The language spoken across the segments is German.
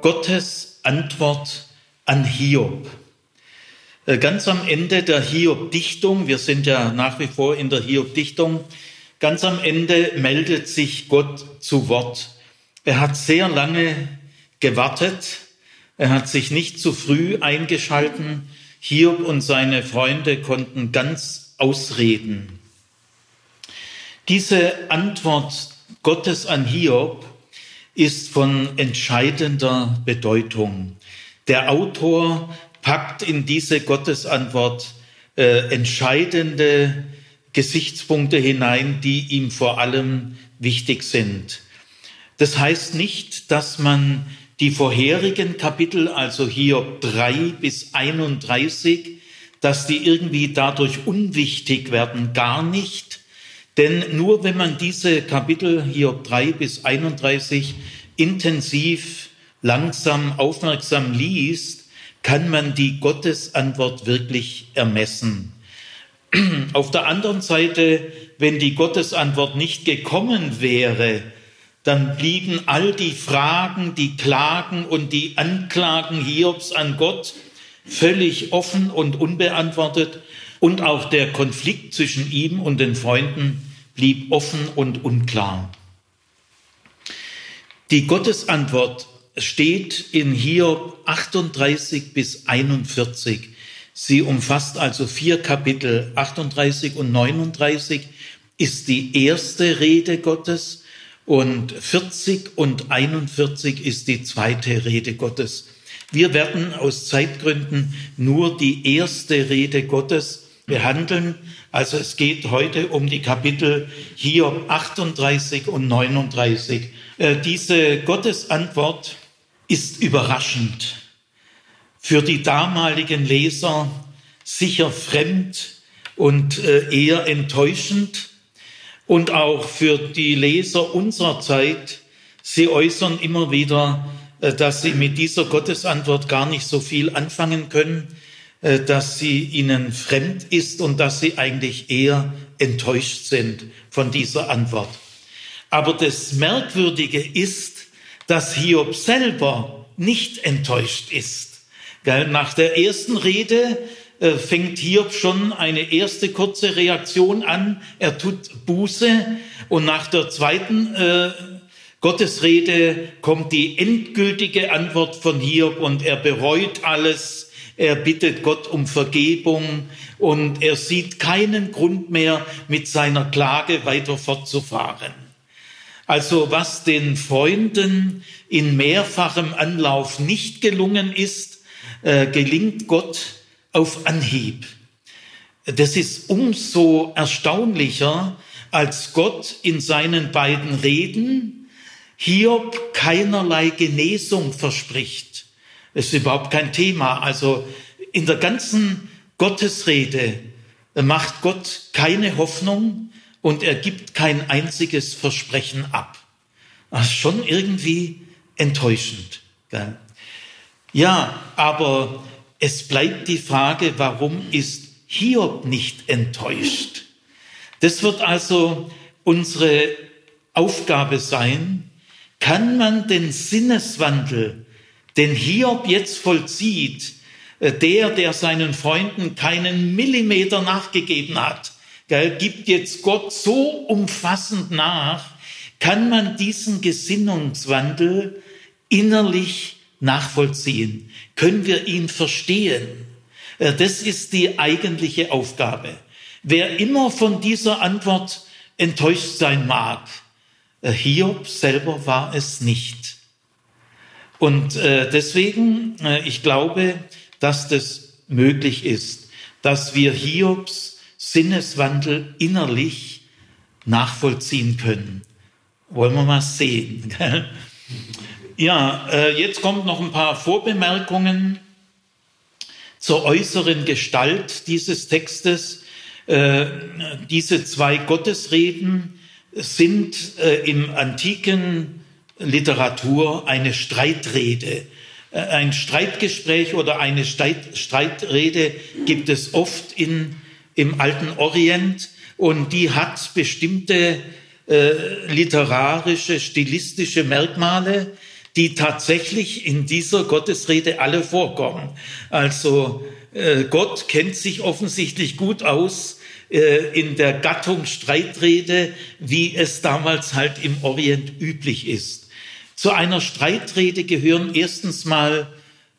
Gottes Antwort an Hiob. Äh, ganz am Ende der Hiob-Dichtung, wir sind ja nach wie vor in der Hiob-Dichtung, ganz am Ende meldet sich Gott zu Wort. Er hat sehr lange gewartet, er hat sich nicht zu früh eingeschalten. Hiob und seine Freunde konnten ganz ausreden. Diese Antwort Gottes an Hiob ist von entscheidender Bedeutung. Der Autor packt in diese Gottesantwort äh, entscheidende Gesichtspunkte hinein, die ihm vor allem wichtig sind. Das heißt nicht, dass man die vorherigen Kapitel, also hier drei bis 31, dass die irgendwie dadurch unwichtig werden, gar nicht. Denn nur wenn man diese Kapitel hier 3 bis 31 intensiv, langsam, aufmerksam liest, kann man die Gottesantwort wirklich ermessen. Auf der anderen Seite, wenn die Gottesantwort nicht gekommen wäre, dann blieben all die Fragen, die Klagen und die Anklagen Hiobs an Gott völlig offen und unbeantwortet und auch der Konflikt zwischen ihm und den Freunden blieb offen und unklar. Die Gottesantwort steht in Hiob 38 bis 41. Sie umfasst also vier Kapitel. 38 und 39 ist die erste Rede Gottes und 40 und 41 ist die zweite Rede Gottes. Wir werden aus Zeitgründen nur die erste Rede Gottes behandeln. Also es geht heute um die Kapitel Hiob 38 und 39. Äh, diese Gottesantwort ist überraschend. Für die damaligen Leser sicher fremd und äh, eher enttäuschend. Und auch für die Leser unserer Zeit, sie äußern immer wieder, äh, dass sie mit dieser Gottesantwort gar nicht so viel anfangen können dass sie ihnen fremd ist und dass sie eigentlich eher enttäuscht sind von dieser Antwort. Aber das Merkwürdige ist, dass Hiob selber nicht enttäuscht ist. Nach der ersten Rede äh, fängt Hiob schon eine erste kurze Reaktion an. Er tut Buße und nach der zweiten äh, Gottesrede kommt die endgültige Antwort von Hiob und er bereut alles er bittet Gott um Vergebung und er sieht keinen Grund mehr, mit seiner Klage weiter fortzufahren. Also was den Freunden in mehrfachem Anlauf nicht gelungen ist, äh, gelingt Gott auf Anhieb. Das ist umso erstaunlicher, als Gott in seinen beiden Reden Hiob keinerlei Genesung verspricht. Das ist überhaupt kein Thema. Also in der ganzen Gottesrede macht Gott keine Hoffnung und er gibt kein einziges Versprechen ab. Das ist schon irgendwie enttäuschend. Gell? Ja, aber es bleibt die Frage, warum ist Hiob nicht enttäuscht? Das wird also unsere Aufgabe sein. Kann man den Sinneswandel den Hiob jetzt vollzieht, äh, der, der seinen Freunden keinen Millimeter nachgegeben hat, gibt jetzt Gott so umfassend nach, kann man diesen Gesinnungswandel innerlich nachvollziehen? Können wir ihn verstehen? Äh, das ist die eigentliche Aufgabe. Wer immer von dieser Antwort enttäuscht sein mag, äh, Hiob selber war es nicht. Und äh, deswegen, äh, ich glaube, dass das möglich ist, dass wir Hiobs Sinneswandel innerlich nachvollziehen können. Wollen wir mal sehen. ja, äh, jetzt kommt noch ein paar Vorbemerkungen zur äußeren Gestalt dieses Textes. Äh, diese zwei Gottesreden sind äh, im antiken Literatur eine Streitrede. Äh, ein Streitgespräch oder eine Streitrede gibt es oft in, im alten Orient und die hat bestimmte äh, literarische, stilistische Merkmale, die tatsächlich in dieser Gottesrede alle vorkommen. Also äh, Gott kennt sich offensichtlich gut aus äh, in der Gattung Streitrede, wie es damals halt im Orient üblich ist. Zu einer Streitrede gehören erstens mal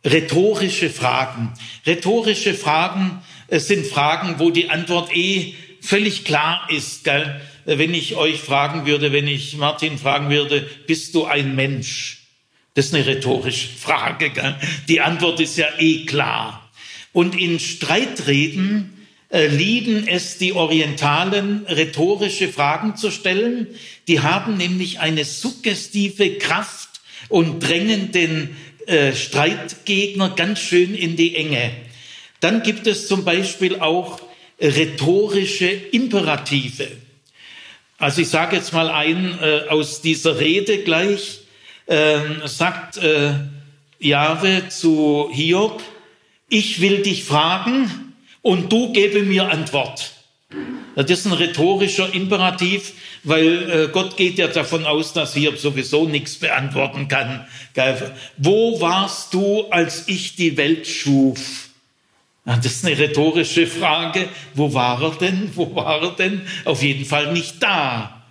rhetorische Fragen. Rhetorische Fragen äh, sind Fragen, wo die Antwort eh völlig klar ist. Gell? Wenn ich euch fragen würde, wenn ich Martin fragen würde, bist du ein Mensch? Das ist eine rhetorische Frage. Gell? Die Antwort ist ja eh klar. Und in Streitreden äh, lieben es die Orientalen, rhetorische Fragen zu stellen. Die haben nämlich eine suggestive Kraft und drängen den äh, Streitgegner ganz schön in die Enge. Dann gibt es zum Beispiel auch rhetorische Imperative. Also ich sage jetzt mal ein äh, aus dieser Rede gleich, äh, sagt äh, Jahwe zu Hiob, ich will dich fragen und du gebe mir Antwort. Das ist ein rhetorischer Imperativ, weil äh, Gott geht ja davon aus, dass Hiob sowieso nichts beantworten kann. Wo warst du, als ich die Welt schuf? Das ist eine rhetorische Frage. Wo war er denn? Wo war er denn? Auf jeden Fall nicht da.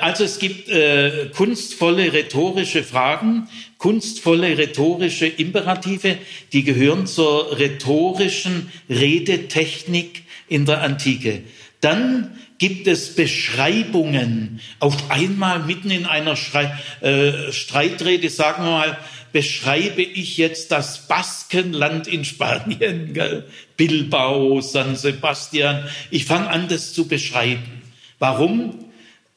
Also es gibt äh, kunstvolle rhetorische Fragen, kunstvolle rhetorische Imperative, die gehören zur rhetorischen Redetechnik in der Antike. Dann gibt es Beschreibungen. Auf einmal mitten in einer Schrei äh, Streitrede, sagen wir mal, beschreibe ich jetzt das Baskenland in Spanien, gell? Bilbao, San Sebastian. Ich fange an, das zu beschreiben. Warum?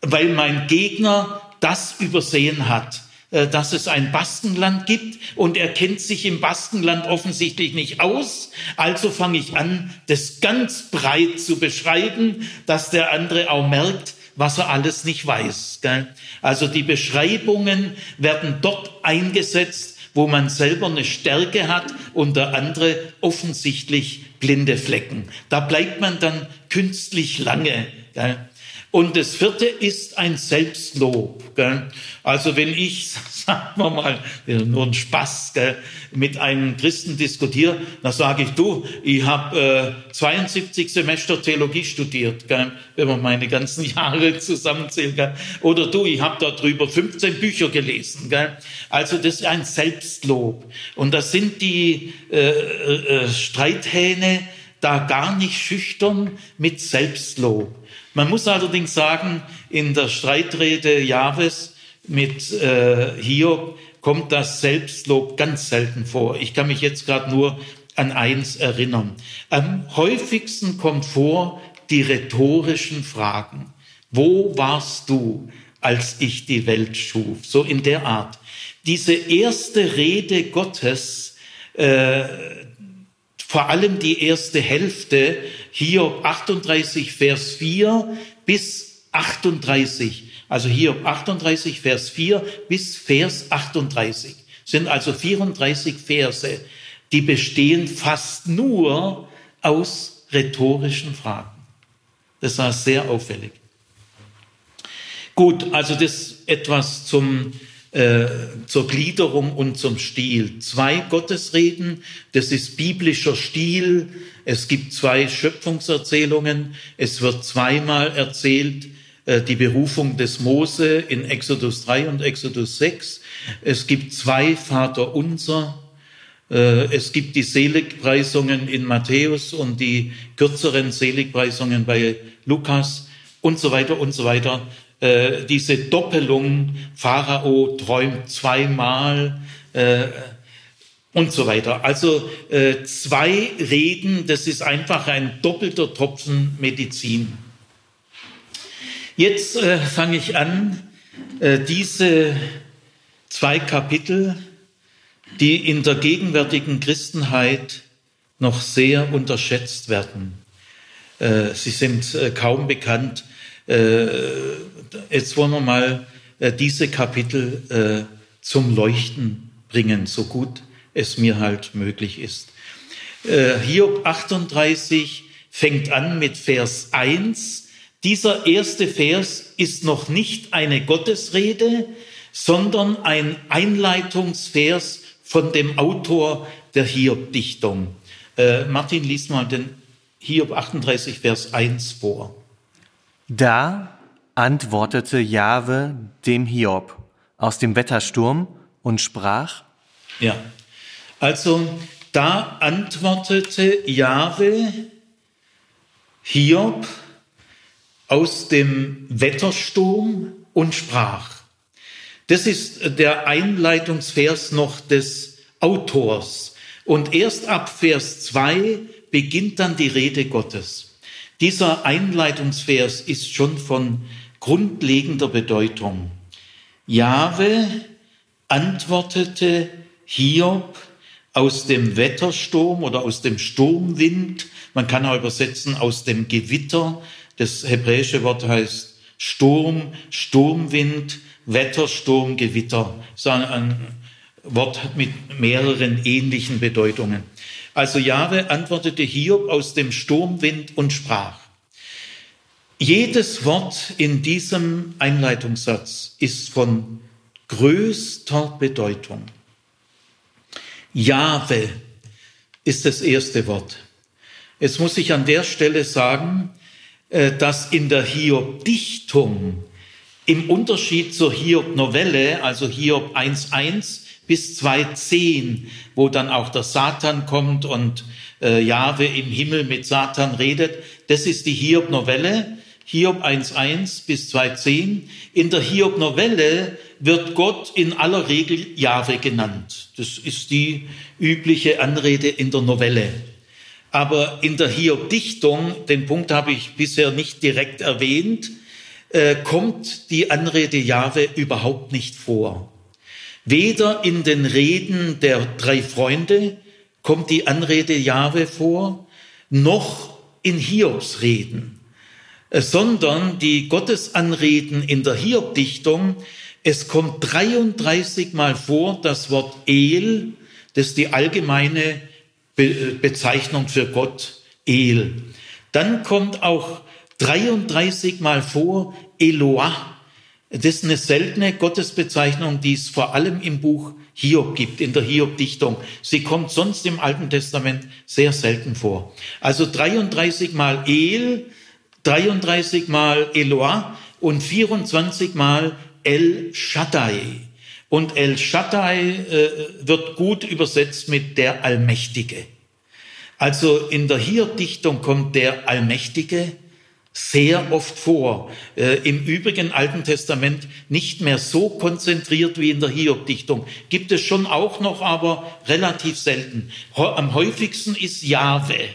Weil mein Gegner das übersehen hat dass es ein Baskenland gibt und er kennt sich im Baskenland offensichtlich nicht aus. Also fange ich an, das ganz breit zu beschreiben, dass der andere auch merkt, was er alles nicht weiß. Also die Beschreibungen werden dort eingesetzt, wo man selber eine Stärke hat und der andere offensichtlich blinde Flecken. Da bleibt man dann künstlich lange. Und das vierte ist ein Selbstlob. Gell? Also wenn ich, sagen wir mal, nur ein Spaß, gell, mit einem Christen diskutiere, dann sage ich, du, ich habe äh, 72 Semester Theologie studiert, gell, wenn man meine ganzen Jahre zusammenzählt. Gell. Oder du, ich habe darüber 15 Bücher gelesen. Gell. Also das ist ein Selbstlob. Und das sind die äh, äh, Streithähne da gar nicht schüchtern mit Selbstlob. Man muss allerdings sagen, in der Streitrede Jahres mit äh, Hiob kommt das Selbstlob ganz selten vor. Ich kann mich jetzt gerade nur an eins erinnern. Am häufigsten kommt vor die rhetorischen Fragen. Wo warst du, als ich die Welt schuf? So in der Art. Diese erste Rede Gottes, äh, vor allem die erste Hälfte, Hiob 38, Vers 4 bis 38. Also Hiob 38, Vers 4 bis Vers 38. Sind also 34 Verse, die bestehen fast nur aus rhetorischen Fragen. Das war sehr auffällig. Gut, also das etwas zum äh, zur Gliederung und zum Stil. Zwei Gottesreden, das ist biblischer Stil. Es gibt zwei Schöpfungserzählungen. Es wird zweimal erzählt äh, die Berufung des Mose in Exodus 3 und Exodus 6. Es gibt zwei Vaterunser. Äh, es gibt die Seligpreisungen in Matthäus und die kürzeren Seligpreisungen bei Lukas und so weiter und so weiter. Äh, diese Doppelung, Pharao träumt zweimal äh, und so weiter. Also äh, zwei Reden, das ist einfach ein doppelter Tropfen Medizin. Jetzt äh, fange ich an, äh, diese zwei Kapitel, die in der gegenwärtigen Christenheit noch sehr unterschätzt werden. Sie sind kaum bekannt jetzt wollen wir mal äh, diese Kapitel äh, zum Leuchten bringen, so gut es mir halt möglich ist. Hiob 38 fängt an mit Vers 1. Dieser erste Vers ist noch nicht eine Gottesrede, sondern ein Einleitungsvers von dem Autor der Hiob-Dichtung. Äh, Martin liest mal den Hiob 38, Vers 1 vor. Da antwortete Jahwe dem Hiob aus dem Wettersturm und sprach. Ja, also da antwortete Jahwe Hiob aus dem Wettersturm und sprach. Das ist der Einleitungsvers noch des Autors. Und erst ab Vers 2 beginnt dann die Rede Gottes. Dieser Einleitungsvers ist schon von grundlegender Bedeutung. Jahwe antwortete Hiob aus dem Wettersturm oder aus dem Sturmwind. Man kann auch übersetzen aus dem Gewitter. Das hebräische Wort heißt Sturm, Sturmwind, Wettersturm, Gewitter. Ist ein Wort mit mehreren ähnlichen Bedeutungen. Also Jahwe antwortete Hiob aus dem Sturmwind und sprach. Jedes Wort in diesem Einleitungssatz ist von größter Bedeutung. Jahwe ist das erste Wort. Jetzt muss ich an der Stelle sagen, äh, dass in der Hiob-Dichtung im Unterschied zur Hiob-Novelle, also Hiob 1.1 bis 2.10, wo dann auch der Satan kommt und äh, Jahwe im Himmel mit Satan redet, das ist die Hiob-Novelle. Hiob 1.1 bis 2.10. In der Hiob-Novelle wird Gott in aller Regel Jahwe genannt. Das ist die übliche Anrede in der Novelle. Aber in der Hiob-Dichtung, den Punkt habe ich bisher nicht direkt erwähnt, äh, kommt die Anrede Jahwe überhaupt nicht vor. Weder in den Reden der drei Freunde kommt die Anrede Jahwe vor, noch in Hiobs Reden. Äh, sondern die Gottesanreden in der Hiob-Dichtung, es kommt 33 Mal vor das Wort El, das ist die allgemeine Be Bezeichnung für Gott, El. Dann kommt auch 33 Mal vor Eloah. Das ist eine seltene Gottesbezeichnung, die es vor allem im Buch Hiob gibt, in der Hiob-Dichtung. Sie kommt sonst im Alten Testament sehr selten vor. Also 33 Mal El, 33 Mal Eloah und 24 Mal El Shaddai. Und El Shaddai äh, wird gut übersetzt mit der Allmächtige. Also in der Hiob-Dichtung kommt der Allmächtige sehr oft vor. Äh, Im übrigen Alten Testament nicht mehr so konzentriert wie in der Hiob-Dichtung. Gibt es schon auch noch, aber relativ selten. Am häufigsten ist Jahwe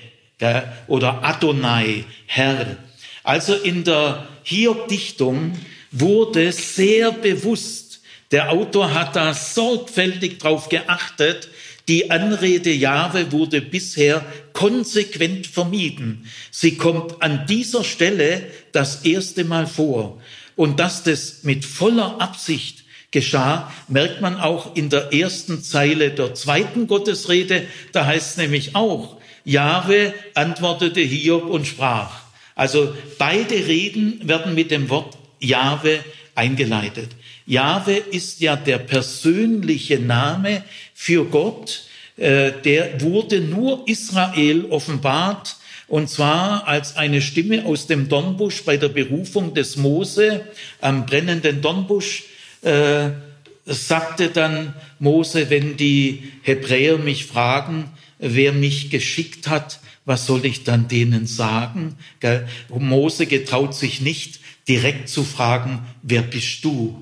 oder Adonai, Herr. Also in der Hiob-Dichtung wurde sehr bewusst, der Autor hat da sorgfältig drauf geachtet, die Anrede Jahwe wurde bisher konsequent vermieden. Sie kommt an dieser Stelle das erste Mal vor. Und dass das mit voller Absicht geschah, merkt man auch in der ersten Zeile der zweiten Gottesrede. Da heißt nämlich auch, Jahwe antwortete Hiob und sprach. Also beide Reden werden mit dem Wort Jahwe eingeleitet. Jahwe ist ja der persönliche Name für Gott. Äh, der wurde nur Israel offenbart und zwar als eine Stimme aus dem Dornbusch bei der Berufung des Mose am brennenden Dornbusch äh, sagte dann Mose, wenn die Hebräer mich fragen, wer mich geschickt hat, was soll ich dann denen sagen? Gell? Mose getraut sich nicht direkt zu fragen, wer bist du?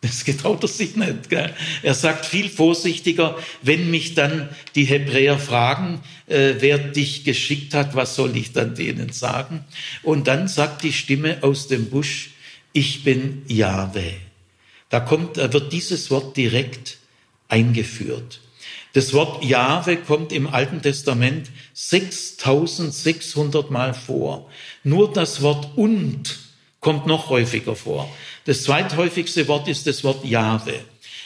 Das getraut er sich nicht. Gell? Er sagt viel vorsichtiger, wenn mich dann die Hebräer fragen, äh, wer dich geschickt hat, was soll ich dann denen sagen? Und dann sagt die Stimme aus dem Busch, ich bin Jahwe. Da kommt, wird dieses Wort direkt eingeführt. Das Wort Jahwe kommt im Alten Testament 6600 Mal vor. Nur das Wort und kommt noch häufiger vor. Das zweithäufigste Wort ist das Wort Jahwe.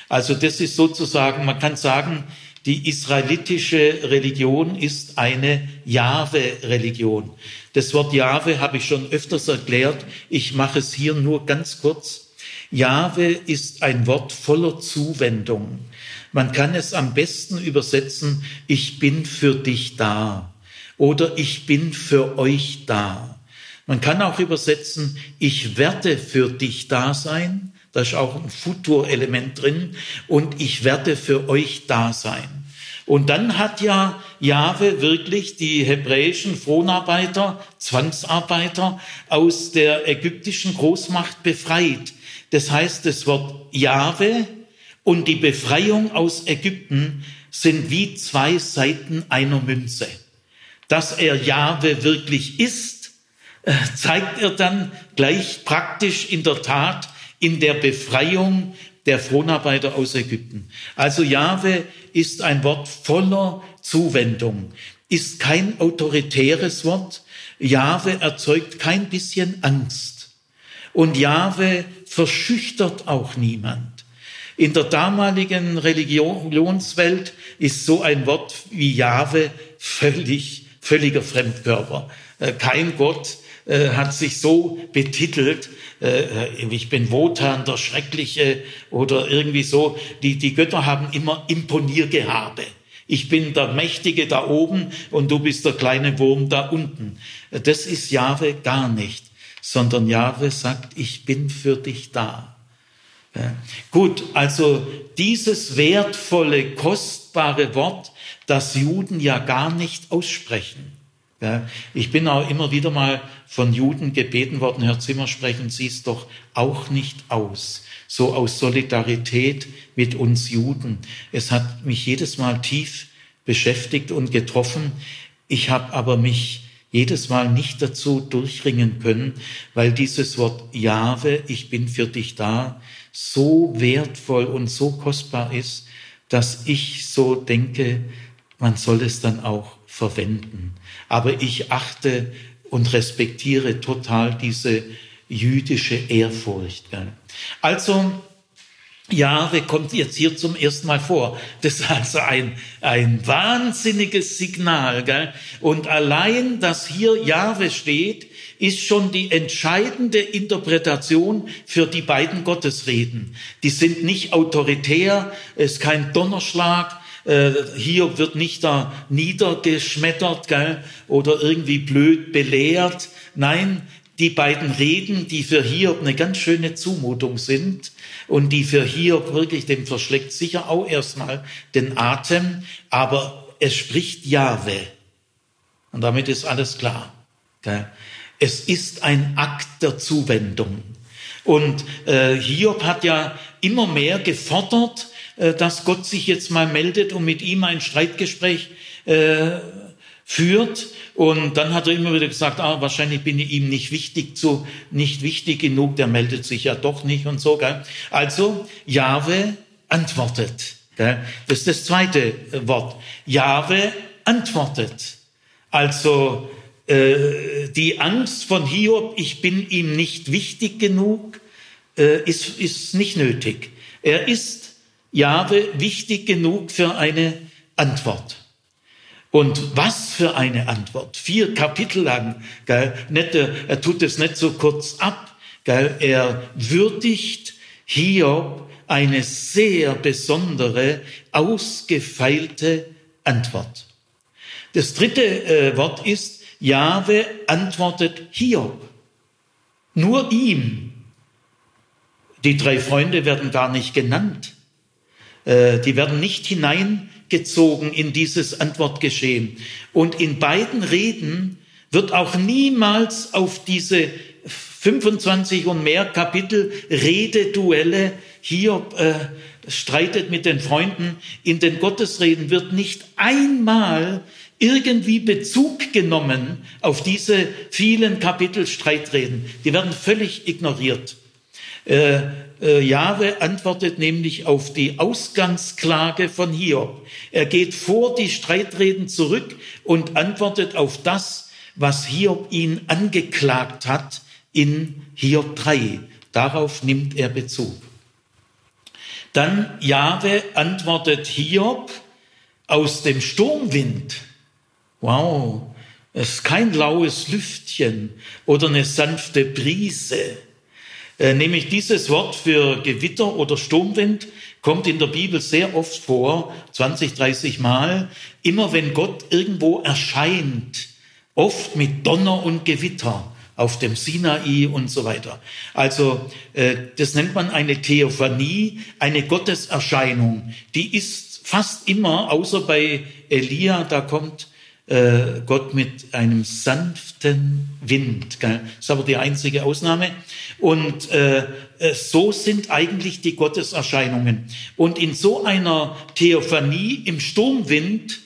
Also das ist sozusagen, man kann sagen, die israelitische Religion ist eine Jahwe-Religion. Das Wort Jahwe habe ich schon öfters erklärt. Ich mache es hier nur ganz kurz. Jahwe ist ein Wort voller Zuwendung. Man kann es am besten übersetzen, ich bin für dich da oder ich bin für euch da. Man kann auch übersetzen, ich werde für dich da sein. Da ist auch ein Futurelement drin. Und ich werde für euch da sein. Und dann hat ja Jahwe wirklich die hebräischen Fronarbeiter, Zwangsarbeiter aus der ägyptischen Großmacht befreit. Das heißt, das Wort Jahwe und die Befreiung aus Ägypten sind wie zwei Seiten einer Münze. Dass er Jahwe wirklich ist, äh, zeigt er dann gleich praktisch in der Tat in der Befreiung der Fronarbeiter aus Ägypten. Also Jahwe ist ein Wort voller Zuwendung, ist kein autoritäres Wort. Jahwe erzeugt kein bisschen Angst. Und Jahwe verschüchtert auch niemand. In der damaligen Religionswelt ist so ein Wort wie Jahwe völlig, völliger Fremdkörper. Äh, kein Gott äh, hat sich so betitelt, äh, ich bin Wotan, der Schreckliche oder irgendwie so. Die, die Götter haben immer Imponiergehabe. Ich bin der Mächtige da oben und du bist der kleine Wurm da unten. Das ist Jahwe gar nicht, sondern Jahwe sagt, ich bin für dich da. Ja. Gut, also dieses wertvolle, kostbare Wort, das Juden ja gar nicht aussprechen. Ja, ich bin auch immer wieder mal von Juden gebeten worden, Herr Zimmer, sprechen Sie es doch auch nicht aus. So aus Solidarität mit uns Juden. Es hat mich jedes Mal tief beschäftigt und getroffen. Ich habe aber mich jedes Mal nicht dazu durchringen können, weil dieses Wort Jahwe, ich bin für dich da, so wertvoll und so kostbar ist, dass ich so denke, man soll es dann auch verwenden. Aber ich achte und respektiere total diese jüdische Ehrfurcht. Also, Jahwe kommt jetzt hier zum ersten Mal vor. Das ist also ein, ein wahnsinniges Signal. Gell? Und allein, dass hier Jahwe steht, ist schon die entscheidende Interpretation für die beiden Gottesreden. Die sind nicht autoritär, es ist kein Donnerschlag, äh, hier wird nicht da niedergeschmettert gell, oder irgendwie blöd belehrt. Nein, die beiden Reden, die für Hiob eine ganz schöne Zumutung sind und die für Hiob wirklich, dem verschlägt sicher auch erstmal den Atem, aber es spricht Jahwe. Und damit ist alles klar. Gell. Es ist ein Akt der Zuwendung. Und äh, Hiob hat ja immer mehr gefordert, äh, dass Gott sich jetzt mal meldet und mit ihm ein Streitgespräch äh, führt. Und dann hat er immer wieder gesagt, ah, wahrscheinlich bin ich ihm nicht wichtig zu, nicht wichtig genug, der meldet sich ja doch nicht und so. Gell? Also, Jahwe antwortet. Gell? Das ist das zweite äh, Wort. Jahwe antwortet. Also, äh, die Angst von Hiob, ich bin ihm nicht wichtig genug, äh, ist, ist nicht nötig. Er ist Jahwe wichtig genug für eine Antwort. Und was für eine Antwort. Vier Kapitel lang. Gell? Nicht, er tut es nicht so kurz ab. Gell? Er würdigt Hiob eine sehr besondere, ausgefeilte Antwort. Das dritte äh, Wort ist, Jahwe antwortet Hiob. Nur ihm. Die drei Freunde werden gar nicht genannt. Äh, die werden nicht hineingezogen in dieses Antwortgeschehen. Und in beiden Reden wird auch niemals auf diese 25 und mehr Kapitel Rededuelle hier äh, streitet mit den Freunden. In den Gottesreden wird nicht einmal irgendwie Bezug genommen auf diese vielen Kapitel Streitreden. Die werden völlig ignoriert. Äh, äh, Jahwe antwortet nämlich auf die Ausgangsklage von Hiob. Er geht vor die Streitreden zurück und antwortet auf das, was Hiob ihn angeklagt hat in Hiob 3. Darauf nimmt er Bezug. Dann Jahwe antwortet Hiob aus dem Sturmwind. Wow, es ist kein laues Lüftchen oder eine sanfte Brise Äh, nämlich dieses Wort für Gewitter oder Sturmwind kommt in der Bibel sehr oft vor, 20, 30 Mal, immer wenn Gott irgendwo erscheint, oft mit Donner und Gewitter auf dem Sinai und so weiter. Also äh, das nennt man eine Theophanie, eine Gotteserscheinung. Die ist fast immer, außer bei Elia, da kommt äh, Gott mit einem sanften Wind. Das ist aber die einzige Ausnahme. Und äh, äh, so sind eigentlich die Gotteserscheinungen. Und in so einer Theophanie im Sturmwind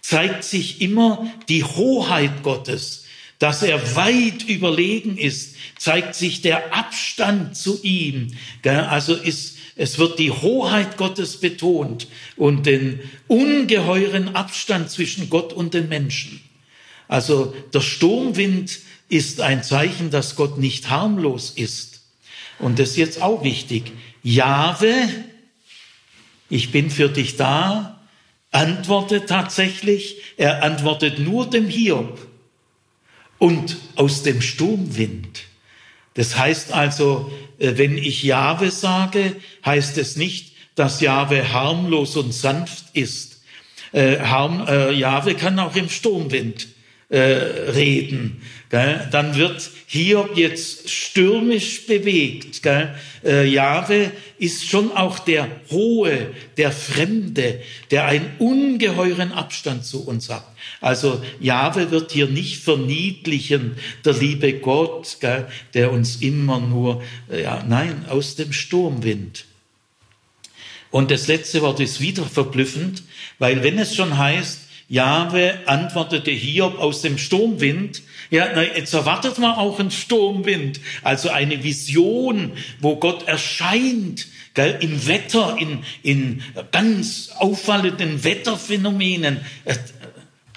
zeigt sich immer die Hoheit Gottes, dass er weit überlegen ist, zeigt sich der Abstand zu ihm. Also ist, es wird die Hoheit Gottes betont und den ungeheuren Abstand zwischen Gott und den Menschen. Also der Sturmwind ist ein Zeichen, dass Gott nicht harmlos ist. Und das ist jetzt auch wichtig. Jahwe, ich bin für dich da, antwortet tatsächlich, er antwortet nur dem Hiob und aus dem Sturmwind. Das heißt also, äh, wenn ich Jahwe sage, heißt es nicht, dass Jahwe harmlos und sanft ist. Äh, Harm, äh, Jahwe kann auch im Sturmwind äh, reden. Gell? Dann wird Hiob jetzt stürmisch bewegt. Gell? Äh, Jahwe ist schon auch der Hohe, der Fremde, der einen ungeheuren Abstand zu uns hat. Also Jahwe wird hier nicht verniedlichen, der liebe Gott, gell? der uns immer nur, äh, ja, nein, aus dem Sturmwind. Und das letzte Wort ist wieder verblüffend, weil wenn es schon heißt, Jahwe antwortete Hiob aus dem Sturmwind. Ja, na, jetzt erwartet man auch einen Sturmwind, also eine Vision, wo Gott erscheint, gell, im Wetter, in, in ganz auffallenden Wetterphänomenen. Äh,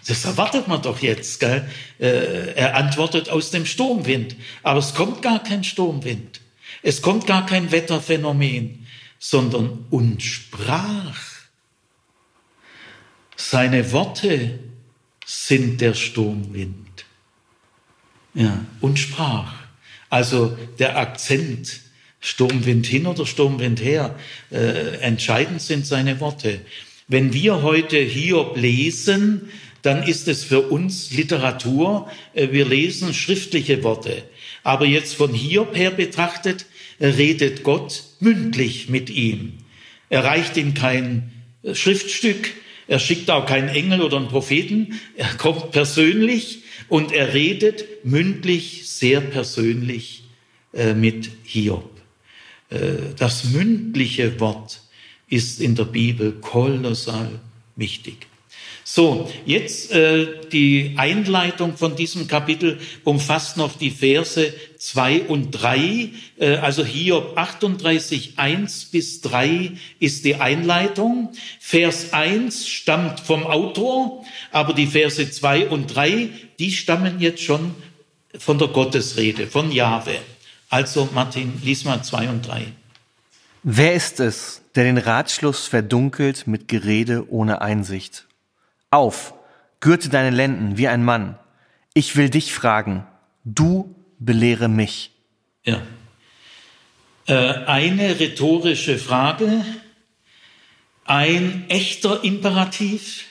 das erwartet man doch jetzt. Gell? Äh, er antwortet aus dem Sturmwind. Aber es kommt gar kein Sturmwind. Es kommt gar kein Wetterphänomen, sondern und sprach. Seine Worte sind der Sturmwind. Ja, und sprach. Also der Akzent, Sturmwind hin oder Sturmwind her, äh, entscheidend sind seine Worte. Wenn wir heute Hiob lesen, dann ist es für uns Literatur. Äh, wir lesen schriftliche Worte. Aber jetzt von Hiob her betrachtet, redet Gott mündlich mit ihm. Er reicht ihm kein Schriftstück, er schickt auch keinen Engel oder einen Propheten. Er kommt persönlich und er redet mündlich, sehr persönlich äh, mit Hiob. Äh, das mündliche Wort ist in der Bibel kolossal wichtig. So, jetzt äh, die Einleitung von diesem Kapitel umfasst noch die Verse 2 und 3. Äh, also Hiob 38, 1 bis 3 ist die Einleitung. Vers 1 stammt vom Autor, aber die Verse 2 und 3, die stammen jetzt schon von der Gottesrede, von Jahwe. Also Martin, lies mal 2 und 3. Wer ist es, der den Ratschluss verdunkelt mit Gerede ohne Einsicht? Auf, gürte deine Lenden wie ein Mann. Ich will dich fragen, du belehre mich. Ja. Äh, eine rhetorische Frage, ein echter Imperativ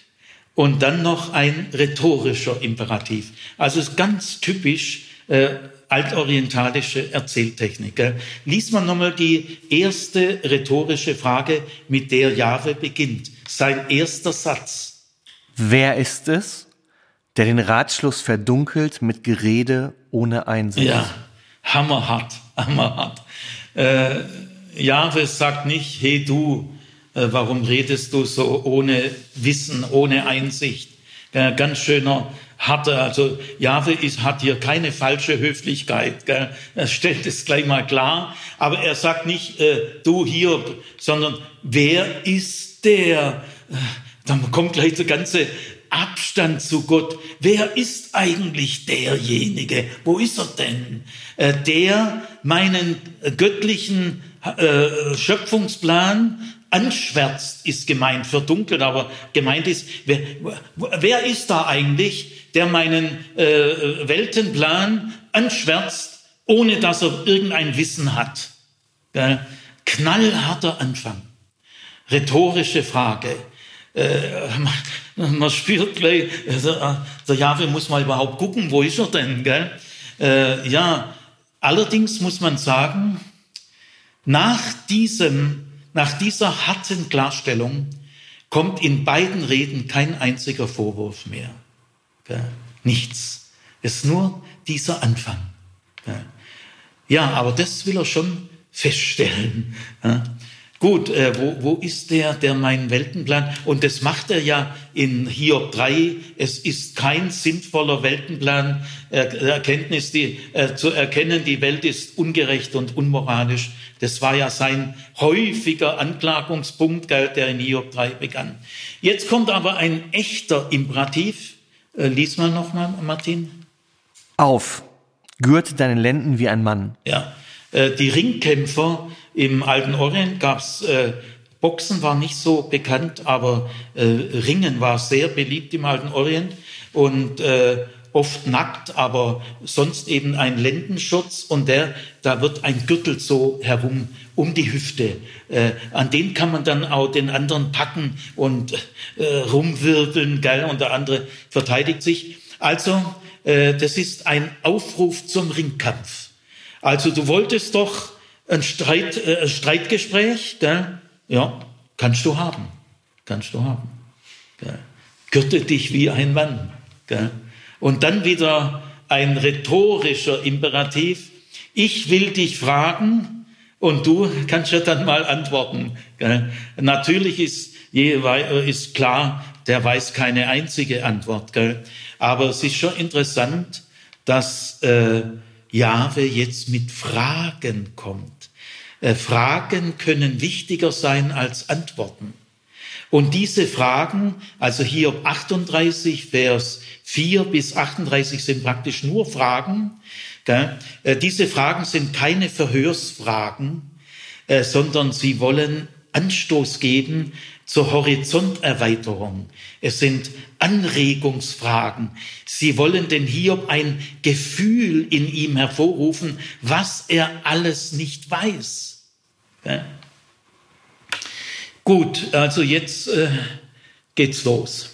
und dann noch ein rhetorischer Imperativ. Also ist ganz typisch äh, altorientalische Erzähltechnik. Lies mal nochmal die erste rhetorische Frage, mit der Jahwe beginnt. Sein erster Satz. Wer ist es, der den Ratschluss verdunkelt mit Gerede ohne Einsicht? Ja, hammerhart, hammerhart. Äh, Jahwe sagt nicht, hey du, äh, warum redest du so ohne Wissen, ohne Einsicht? Äh, ganz schöner harter, also Jahwe ist, hat hier keine falsche Höflichkeit, gell? er stellt es gleich mal klar, aber er sagt nicht, äh, du hier, sondern wer ist der? Dann kommt gleich der ganze Abstand zu Gott. Wer ist eigentlich derjenige? Wo ist er denn? Äh, der meinen göttlichen äh, Schöpfungsplan anschwärzt, ist gemeint, verdunkelt, aber gemeint ist, wer, wer ist da eigentlich, der meinen äh, Weltenplan anschwärzt, ohne dass er irgendein Wissen hat? Knallharter Anfang. Rhetorische Frage. Äh, man, spürt gleich, äh, der Jahwe muss mal überhaupt gucken, wo ist er denn? Gell? Äh, ja, allerdings muss man sagen, nach diesem, nach dieser harten Klarstellung kommt in beiden Reden kein einziger Vorwurf mehr. Gell? Nichts. Es ist nur dieser Anfang. Gell? Ja, aber das will er schon feststellen. Ja? Gut, äh, wo, wo ist der, der meinen Weltenplan? Und das macht er ja in Hiob 3. Es ist kein sinnvoller Weltenplan, äh, Erkenntnis, die, äh, zu erkennen, die Welt ist ungerecht und unmoralisch. Das war ja sein häufiger Anklagungspunkt, der in Hiob 3 begann. Jetzt kommt aber ein echter Imperativ. Äh, lies mal nochmal, Martin. Auf, gürte deine Lenden wie ein Mann. Ja, äh, die Ringkämpfer im alten Orient gab's äh, Boxen war nicht so bekannt, aber äh, Ringen war sehr beliebt im alten Orient und äh, oft nackt, aber sonst eben ein Lendenschutz und der, da wird ein Gürtel so herum um die Hüfte. Äh, an den kann man dann auch den anderen packen und äh, rumwirbeln, geil, und der andere verteidigt sich. Also, äh, das ist ein Aufruf zum Ringkampf. Also du wolltest doch ein, Streit, äh, Streitgespräch, gell? ja, kannst du haben. Kannst du haben. Gell? Gürte dich wie ein Mann. Gell? Und dann wieder ein rhetorischer Imperativ. Ich will dich fragen und du kannst ja dann mal antworten. Gell? Natürlich ist, ist klar, der weiß keine einzige Antwort. Gell? Aber es ist schon interessant, dass äh, Jahwe jetzt mit Fragen kommt. Äh, Fragen können wichtiger sein als Antworten. Und diese Fragen, also hier 38, Vers 4 bis 38 sind praktisch nur Fragen. Gell? Äh, diese Fragen sind keine Verhörsfragen, äh, sondern sie wollen Anstoß geben zur Horizonterweiterung. Es sind Anregungsfragen. Sie wollen den Hiob ein Gefühl in ihm hervorrufen, was er alles nicht weiß. Ja? Gut, also jetzt äh, geht's los.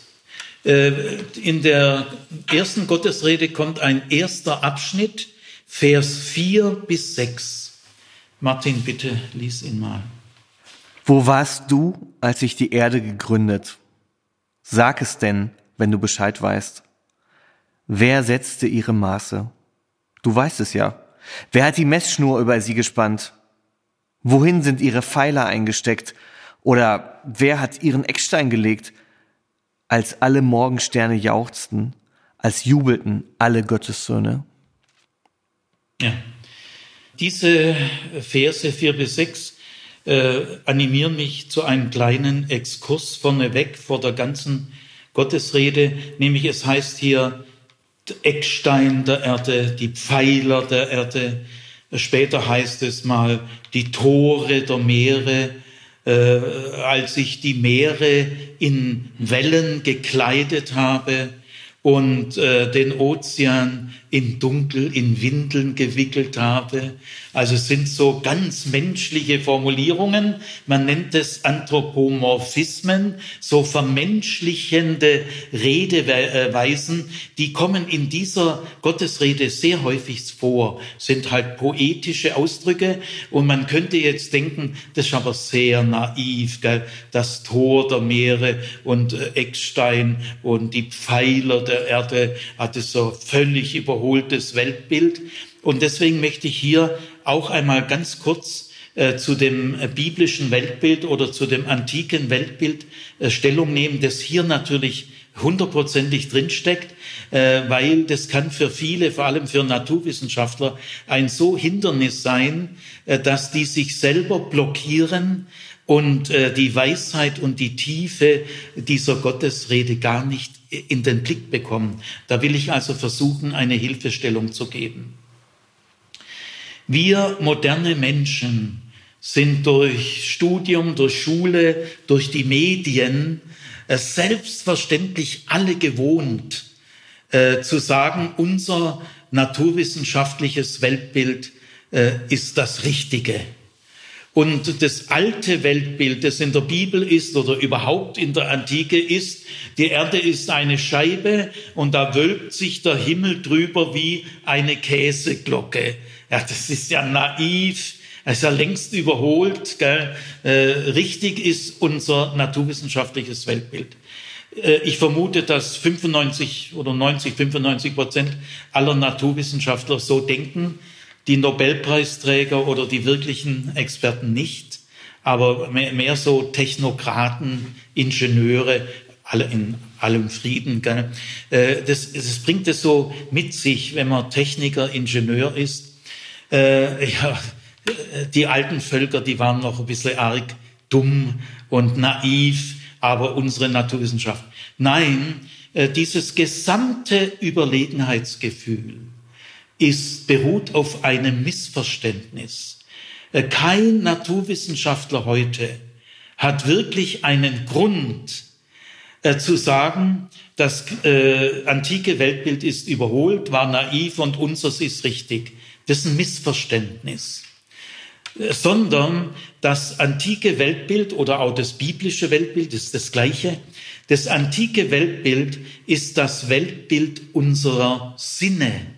Äh, in der ersten Gottesrede kommt ein erster Abschnitt, Vers 4 bis 6. Martin, bitte lies ihn mal. Wo warst du, als ich die Erde gegründet? Sag es denn, wenn du Bescheid weißt. Wer setzte ihre Maße? Du weißt es ja. Wer hat die Messschnur über sie gespannt? Wohin sind ihre Pfeiler eingesteckt? Oder wer hat ihren Eckstein gelegt? Als alle Morgensterne jauchzten, als jubelten alle Gottessöhne. Ja. Diese Verse 4 bis 6 äh, animieren mich zu einem kleinen Exkurs vorneweg vor der ganzen Gottesrede, nämlich es heißt hier Eckstein der Erde, die Pfeiler der Erde. Später heißt es mal die Tore der Meere, äh, als ich die Meere in Wellen gekleidet habe und äh, den Ozean in Dunkel, in Windeln gewickelt habe. Also es sind so ganz menschliche Formulierungen. Man nennt es Anthropomorphismen, so vermenschlichende Redeweisen, die kommen in dieser Gottesrede sehr häufig vor, sind halt poetische Ausdrücke und man könnte jetzt denken, das ist aber sehr naiv, gell? das Tor der Meere und äh, Eckstein und die Pfeiler der Erde hat es so völlig über überholtes Weltbild. Und deswegen möchte ich hier auch einmal ganz kurz äh, zu dem biblischen Weltbild oder zu dem antiken Weltbild äh, Stellung nehmen, das hier natürlich hundertprozentig drinsteckt, äh, weil das kann für viele, vor allem für Naturwissenschaftler, ein so Hindernis sein, äh, dass die sich selber blockieren und die Weisheit und die Tiefe dieser Gottesrede gar nicht in den Blick bekommen. Da will ich also versuchen, eine Hilfestellung zu geben. Wir moderne Menschen sind durch Studium, durch Schule, durch die Medien äh, selbstverständlich alle gewohnt äh, zu sagen, unser naturwissenschaftliches Weltbild äh, ist das Richtige. Und das alte Weltbild, das in der Bibel ist oder überhaupt in der Antike ist, die Erde ist eine Scheibe und da wölbt sich der Himmel drüber wie eine Käseglocke. Ja, das ist ja naiv, das ist ja längst überholt. Gell? Äh, richtig ist unser naturwissenschaftliches Weltbild. Äh, ich vermute, dass 95 oder 90, 95 Prozent aller Naturwissenschaftler so denken die Nobelpreisträger oder die wirklichen Experten nicht, aber mehr, mehr so Technokraten, Ingenieure, alle in allem Frieden. Gell? Äh, das, das bringt es so mit sich, wenn man Techniker, Ingenieur ist. Äh, ja, die alten Völker, die waren noch ein bisschen arg dumm und naiv, aber unsere Naturwissenschaft. Nein, äh, dieses gesamte Überlegenheitsgefühl, ist, beruht auf einem Missverständnis. Äh, kein Naturwissenschaftler heute hat wirklich einen Grund äh, zu sagen, das äh, antike Weltbild ist überholt, war naiv und unseres ist richtig. Das ist ein Missverständnis. Äh, sondern das antike Weltbild oder auch das biblische Weltbild ist das gleiche. Das antike Weltbild ist das Weltbild unserer Sinne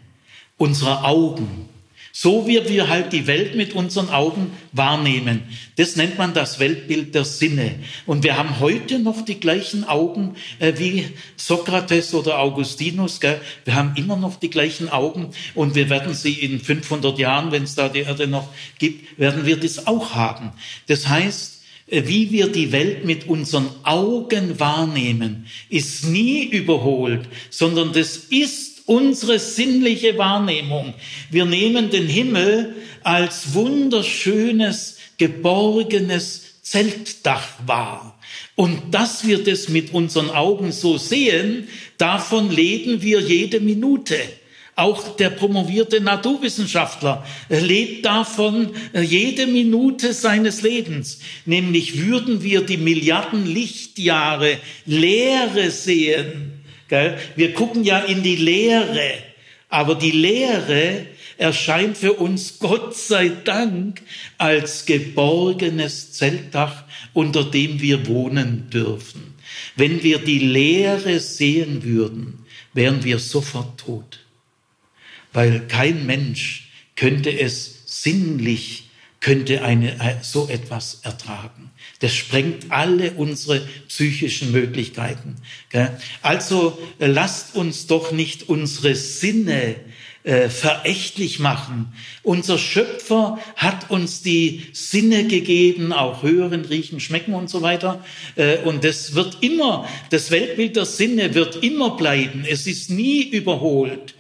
unserer Augen. So wie wir halt die Welt mit unseren Augen wahrnehmen. Das nennt man das Weltbild der Sinne. Und wir haben heute noch die gleichen Augen äh, wie Sokrates oder Augustinus. Gell? Wir haben immer noch die gleichen Augen und wir werden sie in 500 Jahren, wenn es da die Erde noch gibt, werden wir das auch haben. Das heißt, äh, wie wir die Welt mit unseren Augen wahrnehmen, ist nie überholt, sondern das ist unsere sinnliche Wahrnehmung. Wir nehmen den Himmel als wunderschönes, geborgenes Zeltdach wahr. Und dass wir das mit unseren Augen so sehen, davon leben wir jede Minute. Auch der promovierte Naturwissenschaftler lebt davon äh, jede Minute seines Lebens. Nämlich würden wir die Milliarden Lichtjahre Leere sehen, wir gucken ja in die Leere, aber die Leere erscheint für uns Gott sei Dank als geborgenes Zeltdach, unter dem wir wohnen dürfen. Wenn wir die Leere sehen würden, wären wir sofort tot, weil kein Mensch könnte es sinnlich, könnte eine, so etwas ertragen. Das sprengt alle unsere psychischen Möglichkeiten. Also äh, lasst uns doch nicht unsere Sinne äh, verächtlich machen. Unser Schöpfer hat uns die Sinne gegeben, auch hören, riechen, schmecken und so weiter. Äh, und das wird immer, das Weltbild der Sinne wird immer bleiben. Es ist nie überholt.